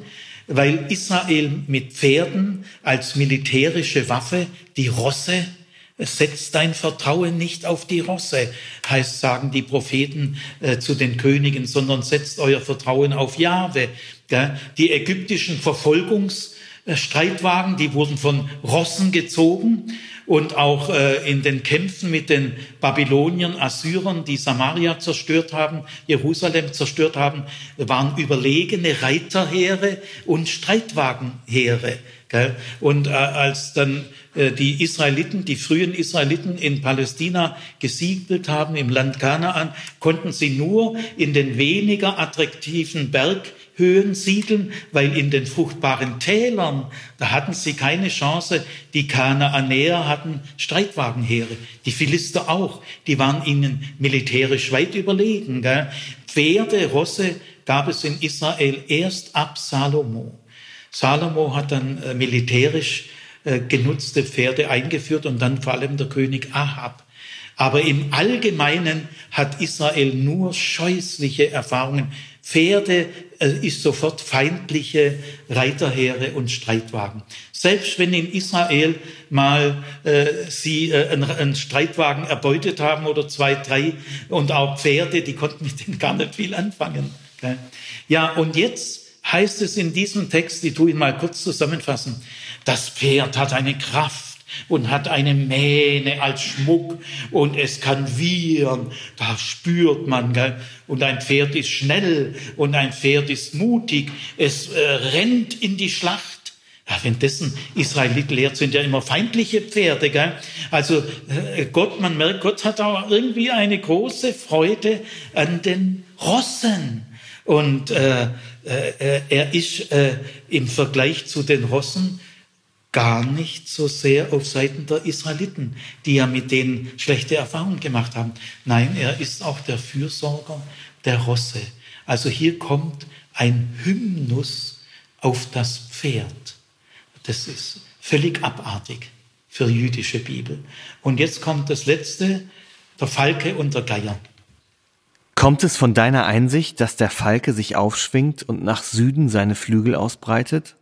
Weil Israel mit Pferden als militärische Waffe die Rosse setzt dein Vertrauen nicht auf die Rosse, heißt sagen die Propheten äh, zu den Königen, sondern setzt euer Vertrauen auf Jahwe. Die ägyptischen Verfolgungsstreitwagen, die wurden von Rossen gezogen und auch äh, in den Kämpfen mit den Babyloniern, Assyrern, die Samaria zerstört haben, Jerusalem zerstört haben, waren überlegene Reiterheere und Streitwagenheere. Gell? Und äh, als dann äh, die Israeliten, die frühen Israeliten in Palästina gesiegelt haben, im Land Kanaan, konnten sie nur in den weniger attraktiven Berghöhen siedeln, weil in den fruchtbaren Tälern, da hatten sie keine Chance. Die Kanaanäer hatten Streitwagenheere, die Philister auch, die waren ihnen militärisch weit überlegen. Gell? Pferde, Rosse gab es in Israel erst ab Salomo. Salomo hat dann äh, militärisch äh, genutzte Pferde eingeführt und dann vor allem der König Ahab. Aber im Allgemeinen hat Israel nur scheußliche Erfahrungen. Pferde äh, ist sofort feindliche Reiterheere und Streitwagen. Selbst wenn in Israel mal äh, sie äh, einen, einen, Streitwagen erbeutet haben oder zwei, drei und auch Pferde, die konnten mit denen gar nicht viel anfangen. Okay? Ja, und jetzt heißt es in diesem Text, ich tue ihn mal kurz zusammenfassen, das Pferd hat eine Kraft und hat eine Mähne als Schmuck und es kann wiehern, da spürt man, gell? und ein Pferd ist schnell und ein Pferd ist mutig, es äh, rennt in die Schlacht. Ja, wenn dessen Israeliten lehrt, sind ja immer feindliche Pferde. Gell? Also äh, Gott, man merkt, Gott hat auch irgendwie eine große Freude an den Rossen. Und äh, äh, er ist äh, im Vergleich zu den Rossen gar nicht so sehr auf Seiten der Israeliten, die ja mit denen schlechte Erfahrungen gemacht haben. Nein, er ist auch der Fürsorger der Rosse. Also hier kommt ein Hymnus auf das Pferd. Das ist völlig abartig für jüdische Bibel. Und jetzt kommt das letzte, der Falke und der Geier. Kommt es von deiner Einsicht, dass der Falke sich aufschwingt und nach Süden seine Flügel ausbreitet?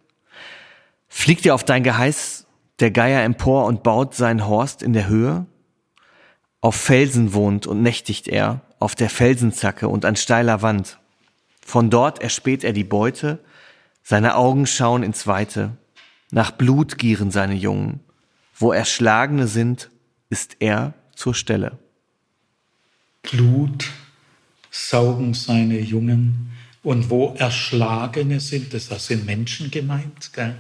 Fliegt er auf dein Geheiß der Geier empor und baut seinen Horst in der Höhe? Auf Felsen wohnt und nächtigt er, auf der Felsenzacke und an steiler Wand. Von dort erspäht er die Beute, seine Augen schauen ins Weite. Nach Blut gieren seine Jungen. Wo Erschlagene sind, ist er zur Stelle. Blut saugen seine Jungen. Und wo Erschlagene sind, das sind Menschen gemeint, gell?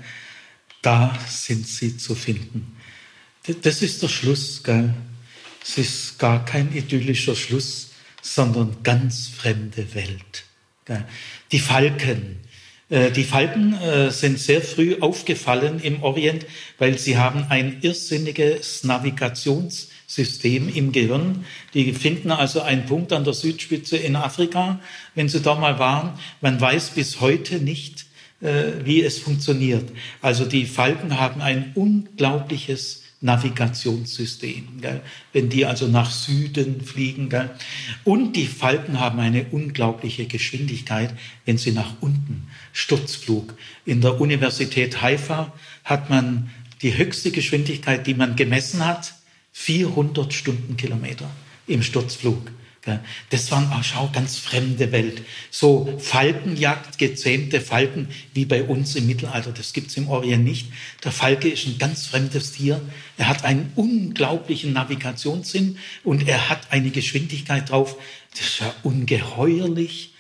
Da sind sie zu finden. Das ist der Schluss. Gell? Es ist gar kein idyllischer Schluss, sondern ganz fremde Welt. Gell? Die Falken. Äh, die Falken äh, sind sehr früh aufgefallen im Orient, weil sie haben ein irrsinniges Navigations- System im Gehirn. Die finden also einen Punkt an der Südspitze in Afrika, wenn sie da mal waren. Man weiß bis heute nicht, wie es funktioniert. Also die Falken haben ein unglaubliches Navigationssystem, gell? wenn die also nach Süden fliegen. Gell? Und die Falken haben eine unglaubliche Geschwindigkeit, wenn sie nach unten, Sturzflug. In der Universität Haifa hat man die höchste Geschwindigkeit, die man gemessen hat, 400 Stundenkilometer im Sturzflug. Das waren, auch schau, ganz fremde Welt. So Falkenjagd, gezähmte Falken, wie bei uns im Mittelalter, das gibt's im Orient nicht. Der Falke ist ein ganz fremdes Tier. Er hat einen unglaublichen Navigationssinn und er hat eine Geschwindigkeit drauf, das ist ja ungeheuerlich.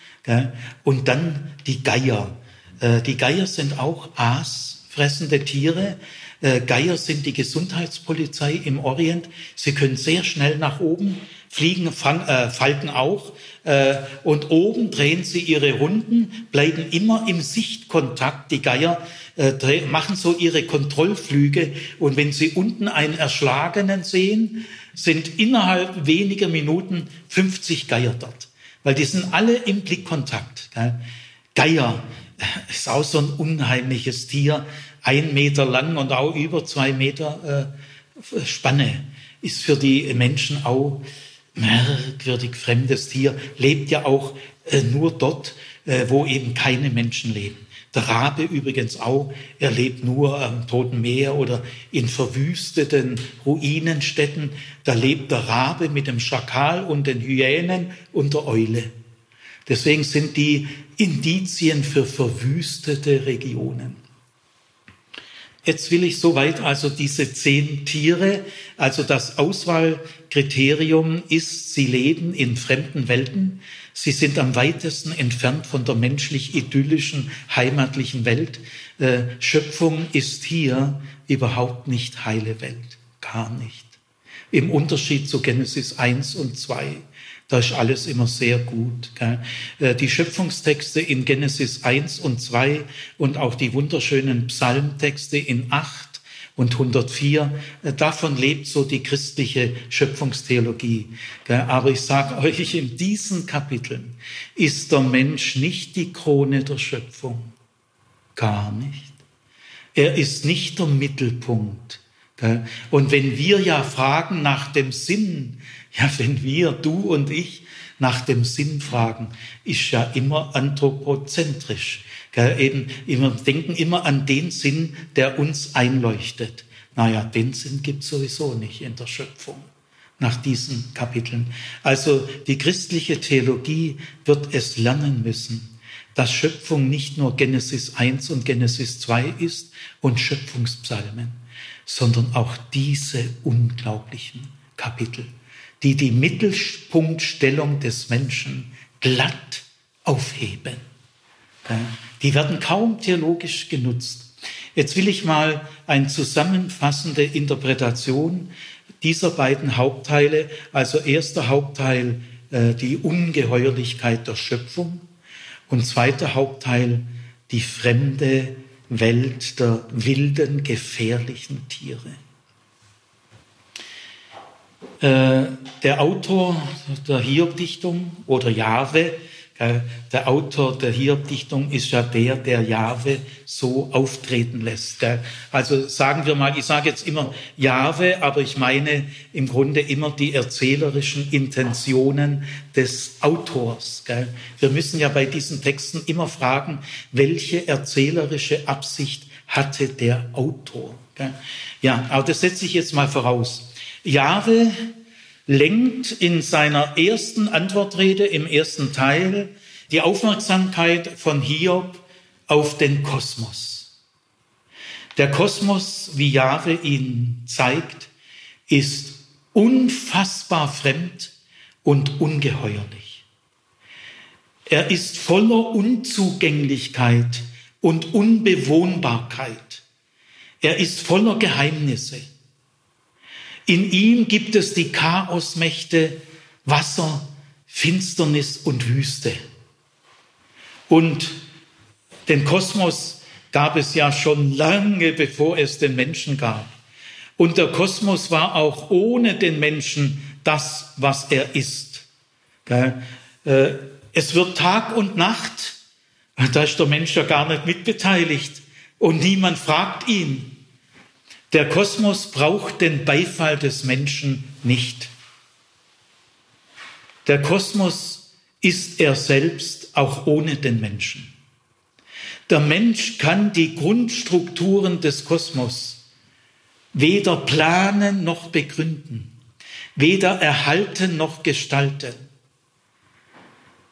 Und dann die Geier. Äh, die Geier sind auch aasfressende Tiere. Äh, Geier sind die Gesundheitspolizei im Orient. Sie können sehr schnell nach oben fliegen, fang, äh, Falken auch. Äh, und oben drehen sie ihre Runden, bleiben immer im Sichtkontakt. Die Geier äh, machen so ihre Kontrollflüge. Und wenn sie unten einen Erschlagenen sehen, sind innerhalb weniger Minuten 50 Geier dort. Weil die sind alle im Blickkontakt. Gell? Geier äh, ist auch so ein unheimliches Tier ein Meter lang und auch über zwei Meter äh, Spanne, ist für die Menschen auch merkwürdig fremdes Tier, lebt ja auch äh, nur dort, äh, wo eben keine Menschen leben. Der Rabe übrigens auch, er lebt nur am Toten Meer oder in verwüsteten Ruinenstädten. Da lebt der Rabe mit dem Schakal und den Hyänen und der Eule. Deswegen sind die Indizien für verwüstete Regionen. Jetzt will ich soweit also diese zehn Tiere, also das Auswahlkriterium ist, sie leben in fremden Welten, sie sind am weitesten entfernt von der menschlich idyllischen, heimatlichen Welt. Äh, Schöpfung ist hier überhaupt nicht heile Welt, gar nicht. Im Unterschied zu Genesis 1 und 2. Da ist alles immer sehr gut. Gell? Äh, die Schöpfungstexte in Genesis 1 und 2 und auch die wunderschönen Psalmtexte in 8 und 104, äh, davon lebt so die christliche Schöpfungstheologie. Aber ich sage euch, in diesen Kapiteln ist der Mensch nicht die Krone der Schöpfung. Gar nicht. Er ist nicht der Mittelpunkt. Und wenn wir ja fragen nach dem Sinn ja, wenn wir, du und ich, nach dem Sinn fragen, ist ja immer anthropozentrisch. Eben, wir denken immer an den Sinn, der uns einleuchtet. Naja, den Sinn gibt es sowieso nicht in der Schöpfung nach diesen Kapiteln. Also die christliche Theologie wird es lernen müssen, dass Schöpfung nicht nur Genesis 1 und Genesis 2 ist und Schöpfungspsalmen, sondern auch diese unglaublichen Kapitel die die Mittelpunktstellung des Menschen glatt aufheben. Die werden kaum theologisch genutzt. Jetzt will ich mal eine zusammenfassende Interpretation dieser beiden Hauptteile, also erster Hauptteil äh, die Ungeheuerlichkeit der Schöpfung und zweiter Hauptteil die fremde Welt der wilden, gefährlichen Tiere. Äh, der Autor der Hiob-Dichtung oder Jahwe, der Autor der Hiob-Dichtung ist ja der, der Jahwe so auftreten lässt. Also sagen wir mal, ich sage jetzt immer Jahwe, aber ich meine im Grunde immer die erzählerischen Intentionen des Autors. Wir müssen ja bei diesen Texten immer fragen, welche erzählerische Absicht hatte der Autor. Ja, aber das setze ich jetzt mal voraus. Jahwe lenkt in seiner ersten Antwortrede im ersten Teil die Aufmerksamkeit von Hiob auf den Kosmos. Der Kosmos, wie Jahwe ihn zeigt, ist unfassbar fremd und ungeheuerlich. Er ist voller Unzugänglichkeit und Unbewohnbarkeit. Er ist voller Geheimnisse. In ihm gibt es die Chaosmächte Wasser, Finsternis und Wüste. Und den Kosmos gab es ja schon lange, bevor es den Menschen gab. Und der Kosmos war auch ohne den Menschen das, was er ist. Äh, es wird Tag und Nacht, da ist der Mensch ja gar nicht mitbeteiligt und niemand fragt ihn. Der Kosmos braucht den Beifall des Menschen nicht. Der Kosmos ist er selbst auch ohne den Menschen. Der Mensch kann die Grundstrukturen des Kosmos weder planen noch begründen, weder erhalten noch gestalten.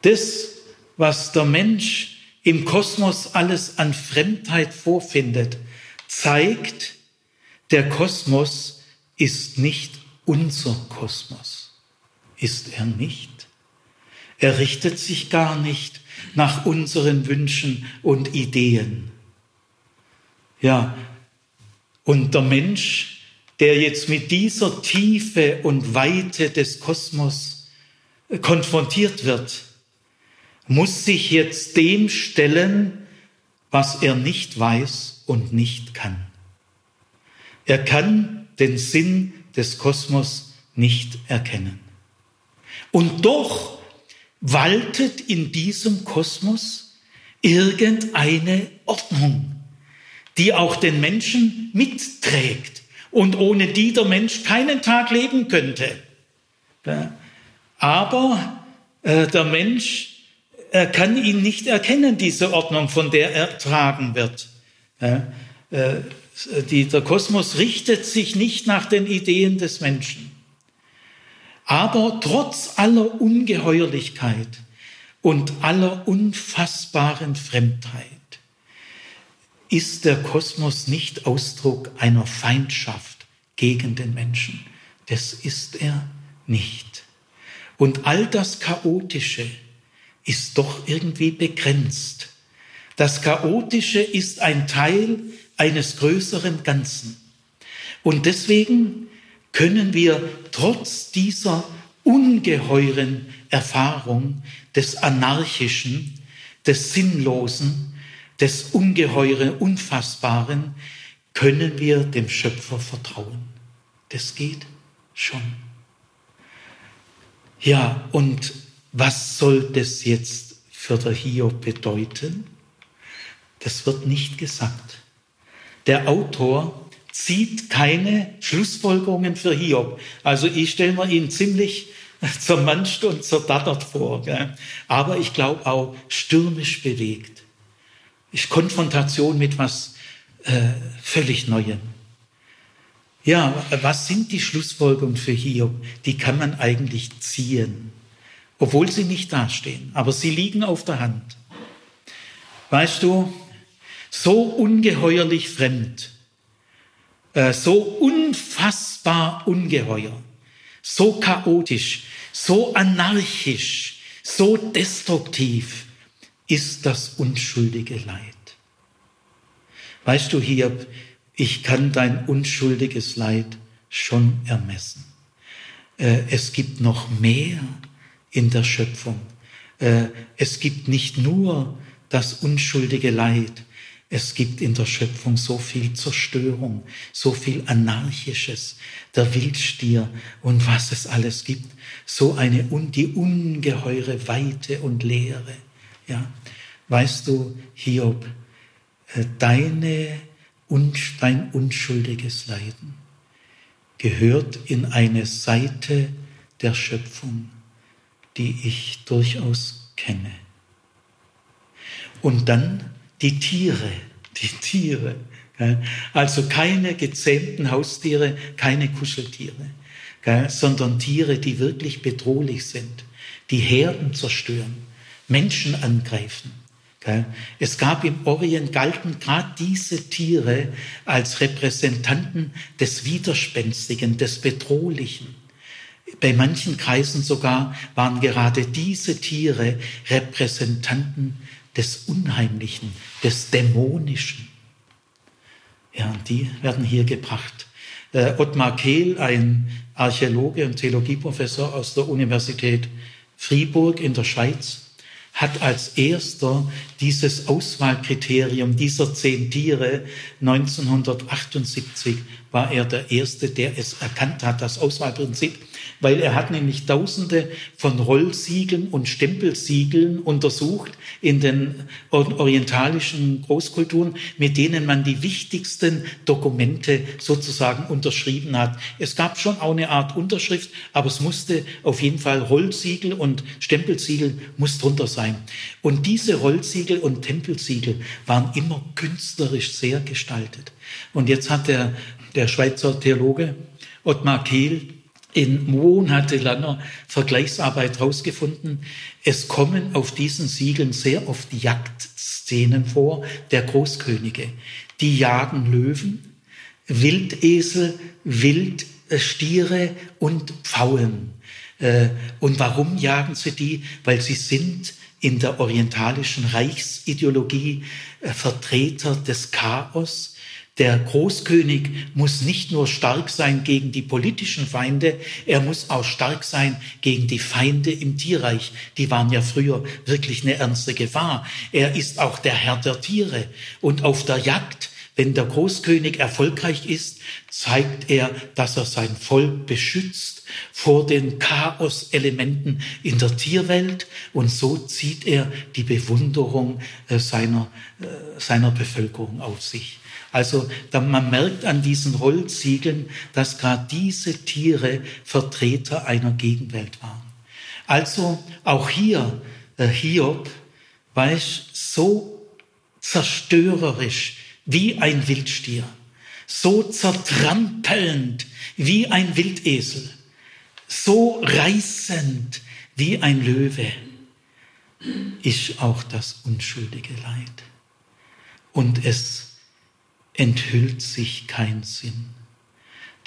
Das, was der Mensch im Kosmos alles an Fremdheit vorfindet, zeigt, der Kosmos ist nicht unser Kosmos. Ist er nicht? Er richtet sich gar nicht nach unseren Wünschen und Ideen. Ja, und der Mensch, der jetzt mit dieser Tiefe und Weite des Kosmos konfrontiert wird, muss sich jetzt dem stellen, was er nicht weiß und nicht kann. Er kann den Sinn des Kosmos nicht erkennen. Und doch waltet in diesem Kosmos irgendeine Ordnung die auch den Menschen mitträgt und ohne die der Mensch keinen Tag leben könnte. Aber äh, der Mensch kann ihn nicht erkennen, diese Ordnung, von der er tragen wird. Äh, der Kosmos richtet sich nicht nach den Ideen des Menschen. Aber trotz aller Ungeheuerlichkeit und aller unfassbaren Fremdheit ist der Kosmos nicht Ausdruck einer Feindschaft gegen den Menschen. Das ist er nicht. Und all das Chaotische ist doch irgendwie begrenzt. Das Chaotische ist ein Teil eines größeren Ganzen. Und deswegen können wir trotz dieser ungeheuren Erfahrung des Anarchischen, des Sinnlosen, des Ungeheuren, Unfassbaren, können wir dem Schöpfer vertrauen. Das geht schon. Ja, und was soll das jetzt für der Hiob bedeuten? Das wird nicht gesagt. Der Autor zieht keine Schlussfolgerungen für Hiob. Also ich stelle mir ihn ziemlich zermanscht und zerdattert vor. Gell? Aber ich glaube auch stürmisch bewegt ist Konfrontation mit was äh, völlig Neuem. Ja, was sind die Schlussfolgerungen für Hiob? Die kann man eigentlich ziehen, obwohl sie nicht dastehen, aber sie liegen auf der Hand. Weißt du, so ungeheuerlich fremd, äh, so unfassbar ungeheuer, so chaotisch, so anarchisch, so destruktiv, ist das unschuldige Leid. Weißt du, Hiob, ich kann dein unschuldiges Leid schon ermessen. Äh, es gibt noch mehr in der Schöpfung. Äh, es gibt nicht nur das unschuldige Leid, es gibt in der Schöpfung so viel Zerstörung, so viel Anarchisches, der Wildstier und was es alles gibt, so eine die ungeheure Weite und Leere. Ja, weißt du, Hiob, äh, deine, dein unschuldiges Leiden gehört in eine Seite der Schöpfung, die ich durchaus kenne. Und dann die Tiere, die Tiere, Also keine gezähmten Haustiere, keine Kuscheltiere, sondern Tiere, die wirklich bedrohlich sind, die Herden zerstören, Menschen angreifen. Es gab im Orient, galten gerade diese Tiere als Repräsentanten des Widerspenstigen, des Bedrohlichen. Bei manchen Kreisen sogar waren gerade diese Tiere Repräsentanten des Unheimlichen, des Dämonischen. Ja, und die werden hier gebracht. Äh, Ottmar Kehl, ein Archäologe und Theologieprofessor aus der Universität Fribourg in der Schweiz, hat als erster dieses Auswahlkriterium dieser zehn Tiere 1978 war er der Erste, der es erkannt hat, das Auswahlprinzip weil er hat nämlich Tausende von Rollsiegeln und Stempelsiegeln untersucht in den orientalischen Großkulturen, mit denen man die wichtigsten Dokumente sozusagen unterschrieben hat. Es gab schon auch eine Art Unterschrift, aber es musste auf jeden Fall Rollsiegel und Stempelsiegel muss drunter sein. Und diese Rollsiegel und Tempelsiegel waren immer künstlerisch sehr gestaltet. Und jetzt hat der, der Schweizer Theologe Ottmar Kehl in monatelanger Vergleichsarbeit herausgefunden, es kommen auf diesen Siegeln sehr oft Jagdszenen vor der Großkönige. Die jagen Löwen, Wildesel, Wildstiere und Pfauen. Äh, und warum jagen sie die? Weil sie sind in der orientalischen Reichsideologie äh, Vertreter des Chaos, der Großkönig muss nicht nur stark sein gegen die politischen Feinde, er muss auch stark sein gegen die Feinde im Tierreich. Die waren ja früher wirklich eine ernste Gefahr. Er ist auch der Herr der Tiere. Und auf der Jagd, wenn der Großkönig erfolgreich ist, zeigt er, dass er sein Volk beschützt vor den Chaos-Elementen in der Tierwelt und so zieht er die Bewunderung äh, seiner, äh, seiner Bevölkerung auf sich. Also man merkt an diesen Rollziegeln, dass gerade diese Tiere Vertreter einer Gegenwelt waren. Also auch hier, äh, Hiob, weiß so zerstörerisch wie ein Wildstier, so zertrampelnd wie ein Wildesel, so reißend wie ein Löwe, ist auch das unschuldige Leid. Und es enthüllt sich kein Sinn.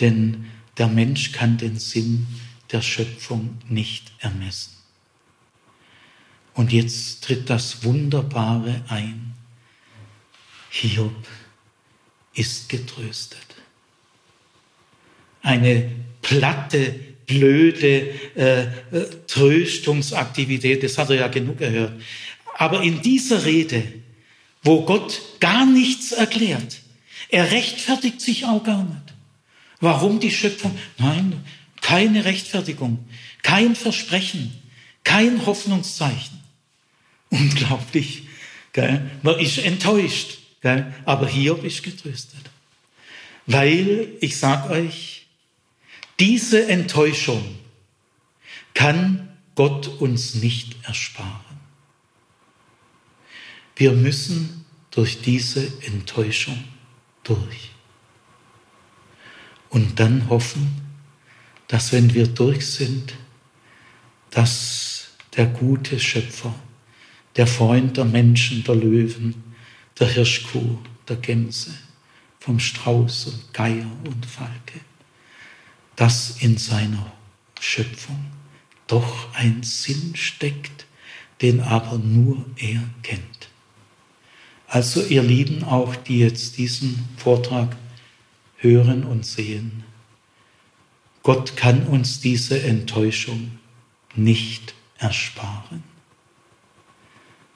Denn der Mensch kann den Sinn der Schöpfung nicht ermessen. Und jetzt tritt das Wunderbare ein. Hiob ist getröstet. Eine platte, blöde äh, äh, Tröstungsaktivität, das hat er ja genug gehört. Aber in dieser Rede, wo Gott gar nichts erklärt, er rechtfertigt sich auch gar nicht. Warum die Schöpfung? Nein, keine Rechtfertigung, kein Versprechen, kein Hoffnungszeichen. Unglaublich. Gell? Man ist enttäuscht, gell? aber Hiob ist getröstet. Weil, ich sag euch, diese Enttäuschung kann Gott uns nicht ersparen. Wir müssen durch diese Enttäuschung durch. Und dann hoffen, dass wenn wir durch sind, dass der gute Schöpfer, der Freund der Menschen, der Löwen, der Hirschkuh, der Gänse, vom Strauß und Geier und Falke, dass in seiner Schöpfung doch ein Sinn steckt, den aber nur er kennt. Also ihr Lieben, auch die jetzt diesen Vortrag hören und sehen, Gott kann uns diese Enttäuschung nicht ersparen.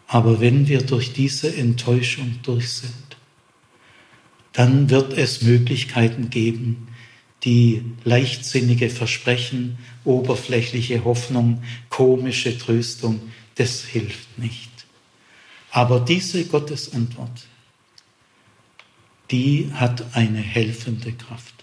Aber wenn wir durch diese Enttäuschung durch sind, dann wird es Möglichkeiten geben, die leichtsinnige Versprechen, oberflächliche Hoffnung, komische Tröstung, das hilft nicht. Aber diese Gottesantwort, die hat eine helfende Kraft.